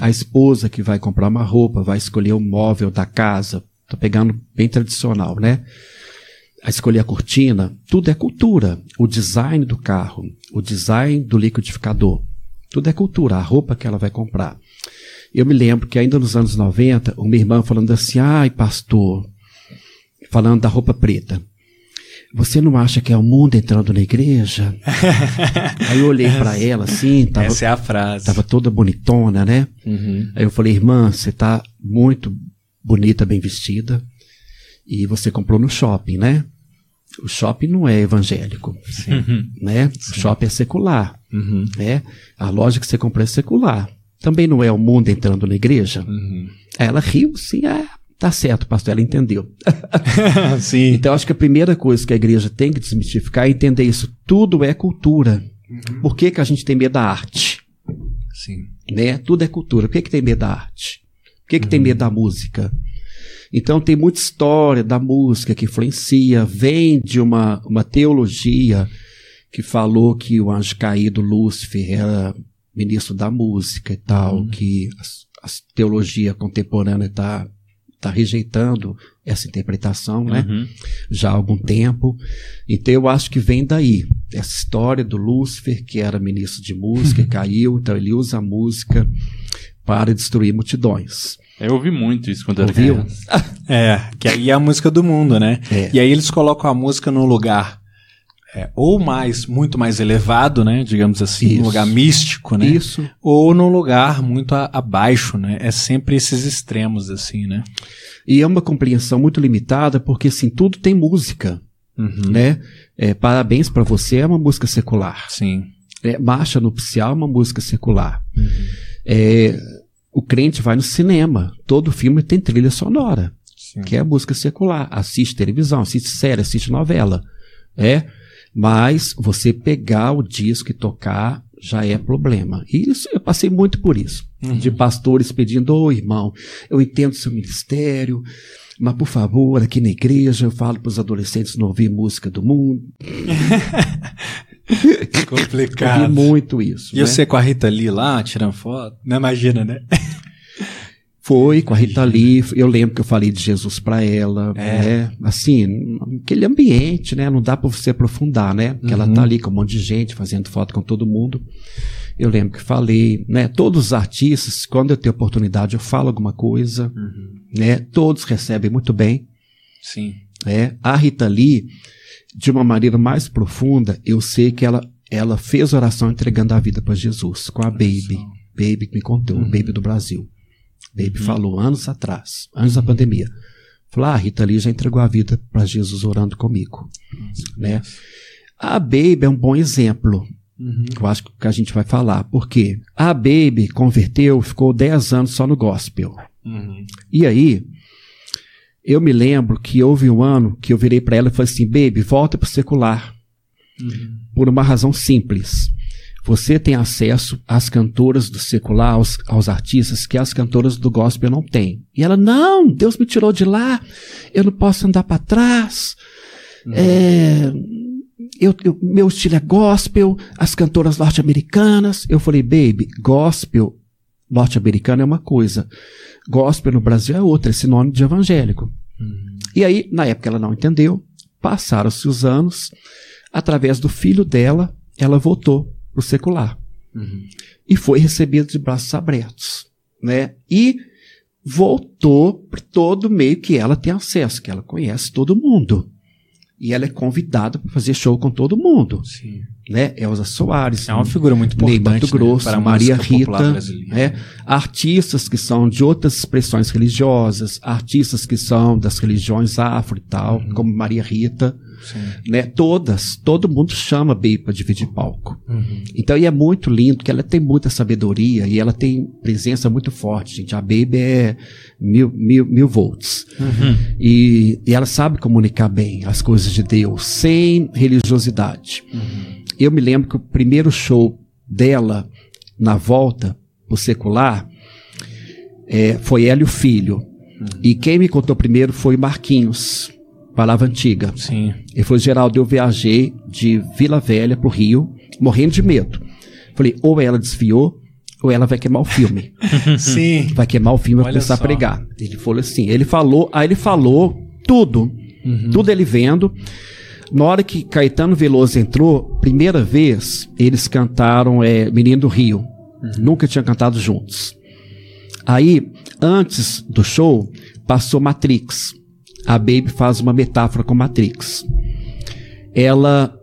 A esposa que vai comprar uma roupa, vai escolher o móvel da casa, está pegando bem tradicional, né? a escolher a cortina, tudo é cultura. O design do carro, o design do liquidificador, tudo é cultura, a roupa que ela vai comprar. Eu me lembro que ainda nos anos 90, uma irmã falando assim, ai pastor, falando da roupa preta. Você não acha que é o mundo entrando na igreja? Aí eu olhei para ela assim, tava, Essa é a frase. tava toda bonitona, né? Uhum. Aí eu falei, irmã, você tá muito bonita, bem vestida, e você comprou no shopping, né? O shopping não é evangélico, né? O shopping é secular, Uhum. né? A loja que você comprou é secular. Também não é o mundo entrando na igreja? Uhum. Ela riu, sim, é, tá certo, pastor, ela entendeu. Sim. Então, acho que a primeira coisa que a igreja tem que desmistificar é entender isso. Tudo é cultura. Por que, que a gente tem medo da arte? Sim. né? Tudo é cultura. Por que, que tem medo da arte? Por que, que tem medo da música? Então tem muita história da música que influencia, vem de uma, uma teologia que falou que o anjo caído Lúcifer era ministro da música e tal, que a, a teologia contemporânea está tá rejeitando essa interpretação, né? Uhum. já há algum tempo. Então eu acho que vem daí. Essa história do Lúcifer, que era ministro de música, e caiu, então ele usa a música para destruir multidões. Eu ouvi muito isso quando eu era Ouviu? criança. É, que aí é a música do mundo, né? É. E aí eles colocam a música num lugar é, ou mais, muito mais elevado, né? Digamos assim, Isso. um lugar místico, né? Isso. Ou num lugar muito a- abaixo, né? É sempre esses extremos, assim, né? E é uma compreensão muito limitada, porque assim, tudo tem música, Uhum. né? É, parabéns para você é uma música secular. Sim. É, marcha nupcial é uma música secular. Uhum. É, o crente vai no cinema, todo filme tem trilha sonora. Sim. que é a música secular. Assiste televisão, assiste série, assiste novela. É, mas você pegar o disco e tocar já é problema. E isso, eu passei muito por isso. De pastores pedindo, ô irmão, eu entendo seu ministério, mas por favor, aqui na igreja eu falo para os adolescentes não ouvir música do mundo. Eu Complicado. vi muito isso. E né? você com a Rita Lee lá, tirando foto? Não imagina, né? Foi com a Rita Lee, eu lembro que eu falei de Jesus para ela, É. né? Assim, aquele ambiente, né? Não dá para você aprofundar, né? Porque ela Uhum. tá ali com um monte de gente, fazendo foto com todo mundo. Eu lembro que falei, né? Todos os artistas, quando eu tenho oportunidade, eu falo alguma coisa, né? Todos recebem muito bem, Sim. né? A Rita Lee, de uma maneira mais profunda, eu sei que ela, ela fez oração entregando a vida para Jesus, com a Baby. Baby que me contou, o Baby do Brasil. Baby falou anos atrás, antes da pandemia. Falou, ah, a Rita Lee já entregou a vida para Jesus orando comigo. Né? A Baby é um bom exemplo. que Eu acho que a gente vai falar. Por quê? A Baby converteu, ficou 10 anos só no gospel. Uhum. E aí, eu me lembro que houve um ano que eu virei para ela e falei assim: Baby, volta pro secular. Por uma razão simples. Você tem acesso às cantoras do secular, aos, aos artistas, que as cantoras do gospel não têm. E ela, não, Deus me tirou de lá, eu não posso andar para trás. É, eu, eu- meu estilo é gospel, as cantoras norte-americanas. Eu falei, baby, gospel norte-americano é uma coisa, gospel no Brasil é outra, é sinônimo de evangélico. E aí, na época, ela não entendeu. Passaram-se os anos. Através do filho dela, ela voltou para o secular. E foi recebida de braços abertos. Né? E voltou para todo meio que ela tem acesso, que ela conhece todo mundo. E ela é convidada para fazer show com todo mundo. Sim. Né? Elza Soares, É uma figura muito Ney importante Mato Grosso, né, para a Maria Rita, né? artistas que são de outras expressões religiosas, artistas que são das religiões afro e tal, Uhum. como Maria Rita, Sim. né? Todas, todo mundo chama Baby para dividir palco. Uhum. Então, e é muito lindo, que ela tem muita sabedoria e ela tem presença muito forte, gente. A Baby é mil, mil, mil volts. E, e ela sabe comunicar bem as coisas de Deus, sem religiosidade. Eu me lembro que o primeiro show dela, na volta pro secular, é, foi ela e o filho. E quem me contou primeiro foi Marquinhos, palavra antiga. Sim. Ele falou, Geraldo, eu viajei de Vila Velha pro Rio, morrendo de medo. Falei, ou ela desviou, ou ela vai queimar o filme. Sim. Vai queimar o filme e começar só. a pregar. Ele falou assim, ele falou, aí ele falou tudo. Tudo ele vendo. Na hora que Caetano Veloso entrou, primeira vez, eles cantaram é, Menino do Rio. Nunca tinham cantado juntos. Aí, antes do show, passou Matrix. A Baby faz uma metáfora com Matrix. Ela.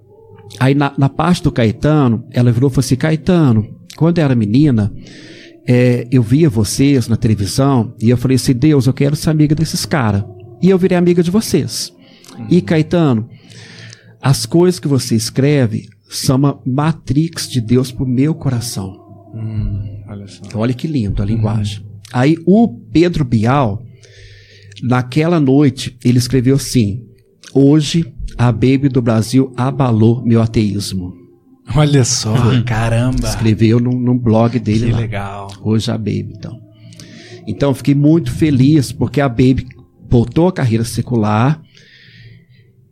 Aí, na, na parte do Caetano, ela virou e falou assim: Caetano, quando eu era menina, é, eu via vocês na televisão e eu falei assim: Deus, eu quero ser amiga desses caras. E eu virei amiga de vocês. E Caetano, as coisas que você escreve são uma matrix de Deus pro meu coração. Olha só. Olha que lindo a linguagem. Aí o Pedro Bial, naquela noite, ele escreveu assim: Hoje a Baby do Brasil abalou meu ateísmo. Olha só, caramba. Escreveu num, num blog dele Que lá. legal. Hoje a Baby, então. Então eu fiquei muito feliz porque a Baby voltou à carreira secular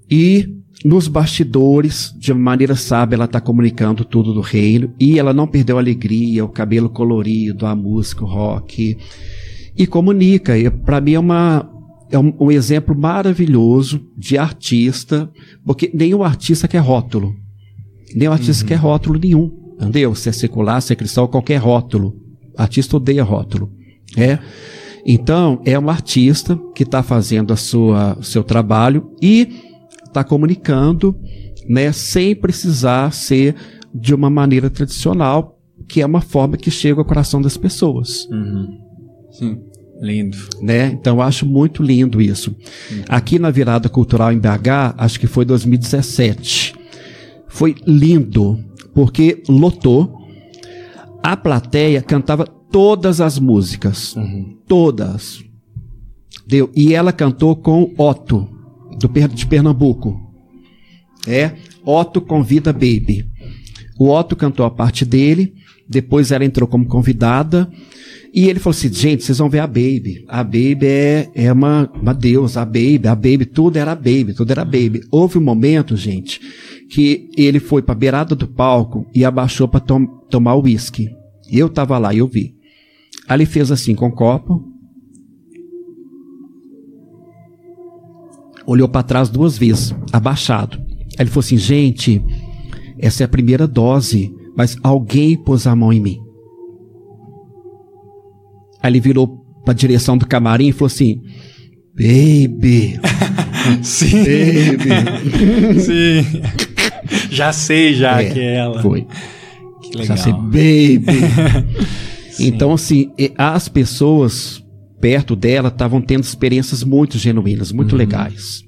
e nos bastidores, de maneira sábia, ela está comunicando tudo do reino e ela não perdeu a alegria, o cabelo colorido, a música, o rock e comunica. E para mim é uma é um, um exemplo maravilhoso de artista, porque nenhum artista quer rótulo. Nenhum artista quer rótulo nenhum. Entendeu? Se é secular, se é cristão, qualquer rótulo. Artista odeia rótulo. É. Então, é um artista que está fazendo a sua, o seu trabalho e está comunicando, né, sem precisar ser de uma maneira tradicional, que é uma forma que chega ao coração das pessoas Sim. Lindo. né? Então eu acho muito lindo isso. Aqui na virada cultural em BH, acho que foi 2017. Foi lindo, porque lotou. A plateia cantava todas as músicas. Todas. Deu. E ela cantou com Otto, do, de Pernambuco. É, Otto convida Baby. O Otto cantou a parte dele, depois ela entrou como convidada. E ele falou assim: gente, vocês vão ver a Baby. A Baby é, é uma, uma deusa, a Baby, a Baby, tudo era Baby, tudo era Baby. Houve um momento, gente, que ele foi pra beirada do palco e abaixou pra tom- tomar uísque. Eu tava lá e eu vi. Aí ele fez assim com o copo. Olhou pra trás duas vezes, abaixado. Aí ele falou assim: gente, essa é a primeira dose, mas alguém pôs a mão em mim. Aí ele virou pra direção do camarim e falou assim: Baby, Sim. baby. Sim. Já sei já É, que é ela. Foi. Que Já legal. sei, baby. então, assim, as pessoas perto dela estavam tendo experiências muito genuínas, muito legais.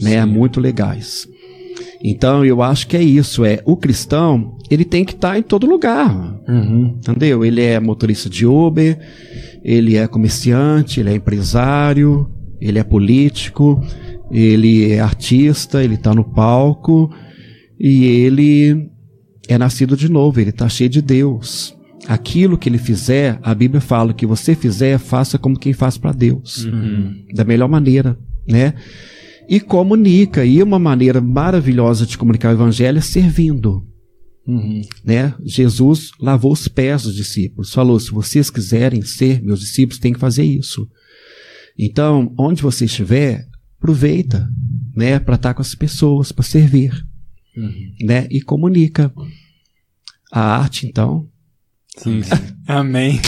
Né? Muito legais. Então, eu acho que é isso. É O cristão, ele tem que estar em todo lugar. Uhum. Entendeu? Ele é motorista de Uber, ele é comerciante, ele é empresário, ele é político, ele é artista, ele está no palco e ele é nascido de novo, ele está cheio de Deus. Aquilo que ele fizer, a Bíblia fala que você fizer, faça como quem faz para Deus, da melhor maneira, né? E comunica. E uma maneira maravilhosa de comunicar o evangelho é servindo Uhum. né? Jesus lavou os pés dos discípulos. Falou: se vocês quiserem ser meus discípulos, tem que fazer isso. Então, onde você estiver, aproveita, né, para estar com as pessoas, para servir, né? E comunica. A arte, então, Sim. Amém.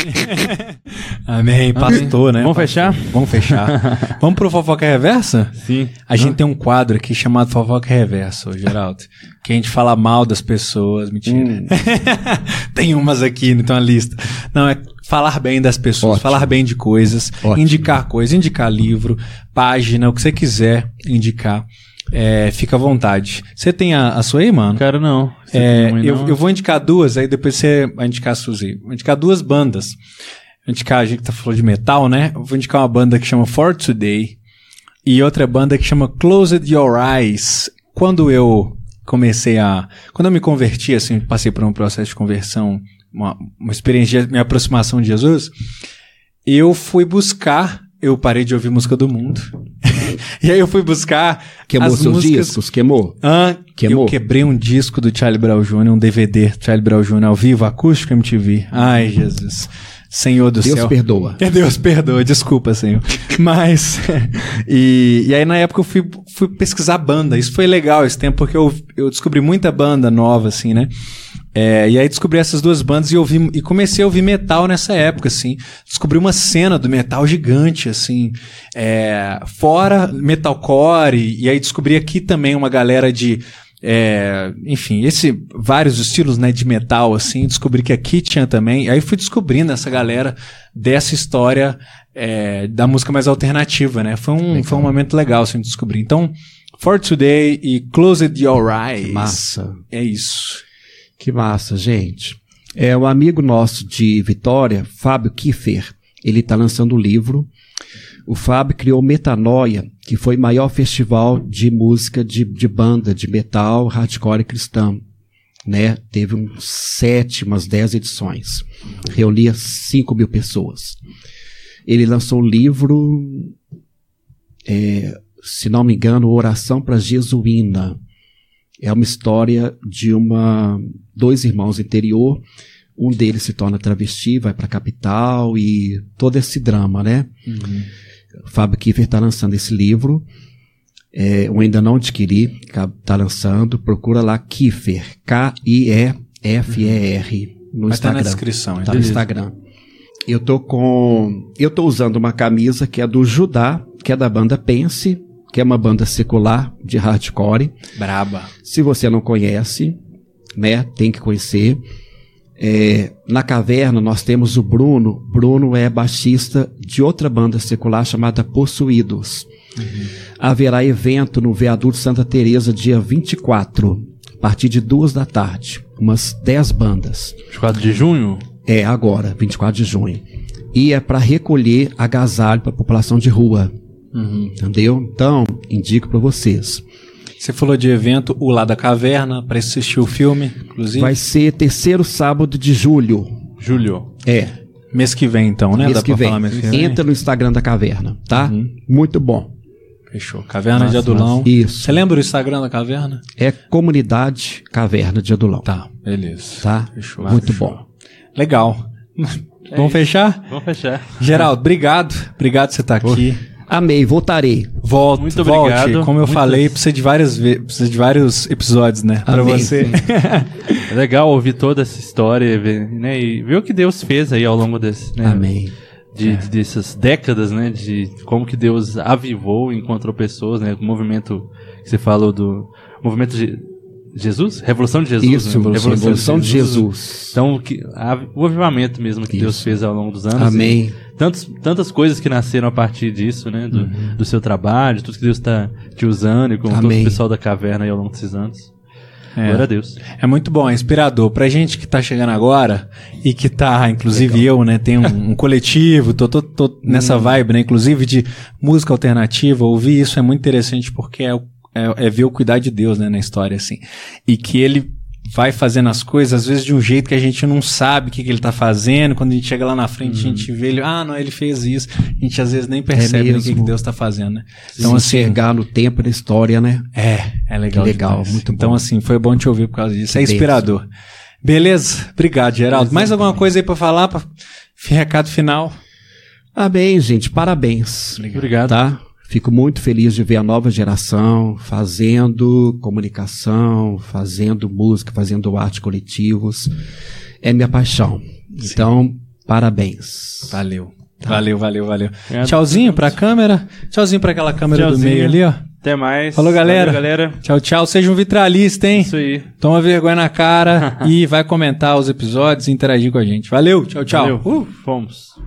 Amém. Pastor, né? Vamos fechar? Vamos fechar. Vamos pro Fofoca Reversa? Sim. A gente tem um quadro aqui chamado Fofoca Reversa, Geraldo. Que a gente fala mal das pessoas. Mentira. Hum. tem umas aqui, não tem uma lista. Não, é falar bem das pessoas, Ótimo. falar bem de coisas, Ótimo. indicar coisas, indicar livro, página, o que você quiser indicar. É, fica à vontade. Você tem a, a sua aí, mano? Cara, não. É, eu, não? eu vou indicar duas, aí depois você vai indicar a Suzy. Vou indicar duas bandas. Vou indicar, a gente tá falando de metal, né? Eu vou indicar uma banda que chama For Today e outra banda que chama Closed Your Eyes. Quando eu comecei a. Quando eu me converti, assim, passei por um processo de conversão, uma, uma experiência de minha aproximação de Jesus, eu fui buscar. Eu parei de ouvir música do mundo. E aí eu fui buscar. queimou as seus músicas discos? Queimou? ah, Queimou? eu quebrei um disco do Charlie Brown Jr., um DVD, Charlie Brown Jr. ao vivo, acústico MTV. Ai, Jesus. Senhor do Deus céu. perdoa. Que Deus perdoa, desculpa, Senhor. Mas, e, e aí na época eu fui, fui pesquisar banda. Isso foi legal esse tempo, porque eu, eu descobri muita banda nova, assim, né? É, e aí descobri essas duas bandas e, ouvi, e comecei a ouvir metal nessa época, assim. Descobri uma cena do metal gigante, assim. É, fora metalcore, e, e aí descobri aqui também uma galera de é, enfim, esse vários estilos né, de metal, assim, descobri que aqui tinha também. E aí fui descobrindo essa galera dessa história é, da música mais alternativa, né? Foi um, foi um momento legal assim, de descobrir. Então, For Today e Closed Your Eyes. Massa. É isso. Que massa, gente. É o amigo nosso de Vitória, Fábio Kiefer. Ele está lançando um livro. O Fábio criou Metanoia, que foi o maior festival de música de, de banda, de metal, hardcore cristão. Né? Teve uns sete, umas dez edições. Reunia cinco mil pessoas. Ele lançou um livro, é, se não me engano, Oração para Jesuína. É uma história de uma dois irmãos interior. Um deles se torna travesti, vai para a capital e todo esse drama, né? Uhum. Fábio Kiefer está lançando esse livro. É, eu ainda não adquiri, está lançando. Procura lá Kiefer, K-I-E-F-E-R, no Vai estar na Instagram. descrição. Tá então. no Instagram. Eu tô com. Eu tô usando uma camisa que é do Judá, que é da banda Pense, que é uma banda secular de hardcore. Braba. Se você não conhece, né, tem que conhecer. É, na caverna nós temos o Bruno. Bruno é baixista de outra banda secular chamada Possuídos. Haverá evento no Viaduto Santa Teresa dia 24, a partir de duas da tarde. Umas 10 bandas. 24 de junho? É agora, 24 de junho. E é para recolher agasalho para a população de rua. Entendeu? Então, indico para vocês. Você falou de evento, o Lá da Caverna, para assistir o filme, inclusive. Vai ser terceiro sábado de julho. Julho. É, Mês que vem, então, né? mês Dá que pra vem. falar mês que vem? Entra no Instagram da Caverna, tá? Muito bom. Fechou. Caverna de Massa, Adulão. massa. Isso. Você lembra o Instagram da Caverna? É Comunidade Caverna de Adulão. Tá, beleza. Tá? Fechou. Muito Fechou. bom. Legal. Vamos fechar? Vamos fechar. Geraldo, obrigado. Obrigado por você estar aqui. Amei, voltarei. Volte, Muito volte. obrigado. Como eu Muitas- falei, precisa de várias precisa de vários episódios, né? Pra você. É legal ouvir toda essa história e ver, né, e ver o que Deus fez aí ao longo desse, né, Amém. de, dessas décadas, né? De como que Deus avivou e encontrou pessoas, né? O movimento que você falou do movimento de Jesus? Revolução de Jesus. Isso, né? Revolução, de Jesus. Então, que, a- o avivamento mesmo que Deus Isso. fez ao longo dos anos. Amém. Tantos, tantas coisas que nasceram a partir disso, né? Do, do seu trabalho, de tudo que Deus está te usando e com todo Uhum. Amém. o pessoal da caverna aí ao longo desses anos. Glória a Deus. É muito bom, é inspirador. Pra gente que tá chegando agora e que tá, inclusive eu, né, tem um, um coletivo, tô, tô, tô nessa vibe, né, inclusive de música alternativa, ouvir isso é muito interessante porque é, o- é, é ver o cuidar de Deus, né, na história, assim. E que ele vai fazendo as coisas, às vezes de um jeito que a gente não sabe o que, que ele tá fazendo, quando a gente chega lá na frente, a gente vê ele, ah, não, ele fez isso, a gente às vezes nem percebe né, o que, que. Deus tá fazendo, né. Então, enxergar no tempo e na história, né? É, é legal. Que legal, demais. muito Então, bom. assim, foi bom te ouvir por causa disso. É Bênção. inspirador. Beleza? Obrigado, Geraldo. Mais alguma coisa aí pra falar? Pra... Recado final? Amém, gente. Parabéns. Obrigado. Tá? Fico muito feliz de ver a nova geração fazendo comunicação, fazendo música, fazendo arte coletivos. É minha paixão. Então, parabéns. Valeu. Valeu, valeu, valeu. Obrigado. Tchauzinho pra câmera. Tchauzinho pra aquela câmera do Tchauzinho. meio ali, ó. Até mais. Falou, galera. Valeu, galera. Tchau, tchau. Seja um vitralista, hein? Isso aí. Toma vergonha na cara e vai comentar os episódios e interagir com a gente. Valeu. Tchau, tchau. Valeu. Fomos.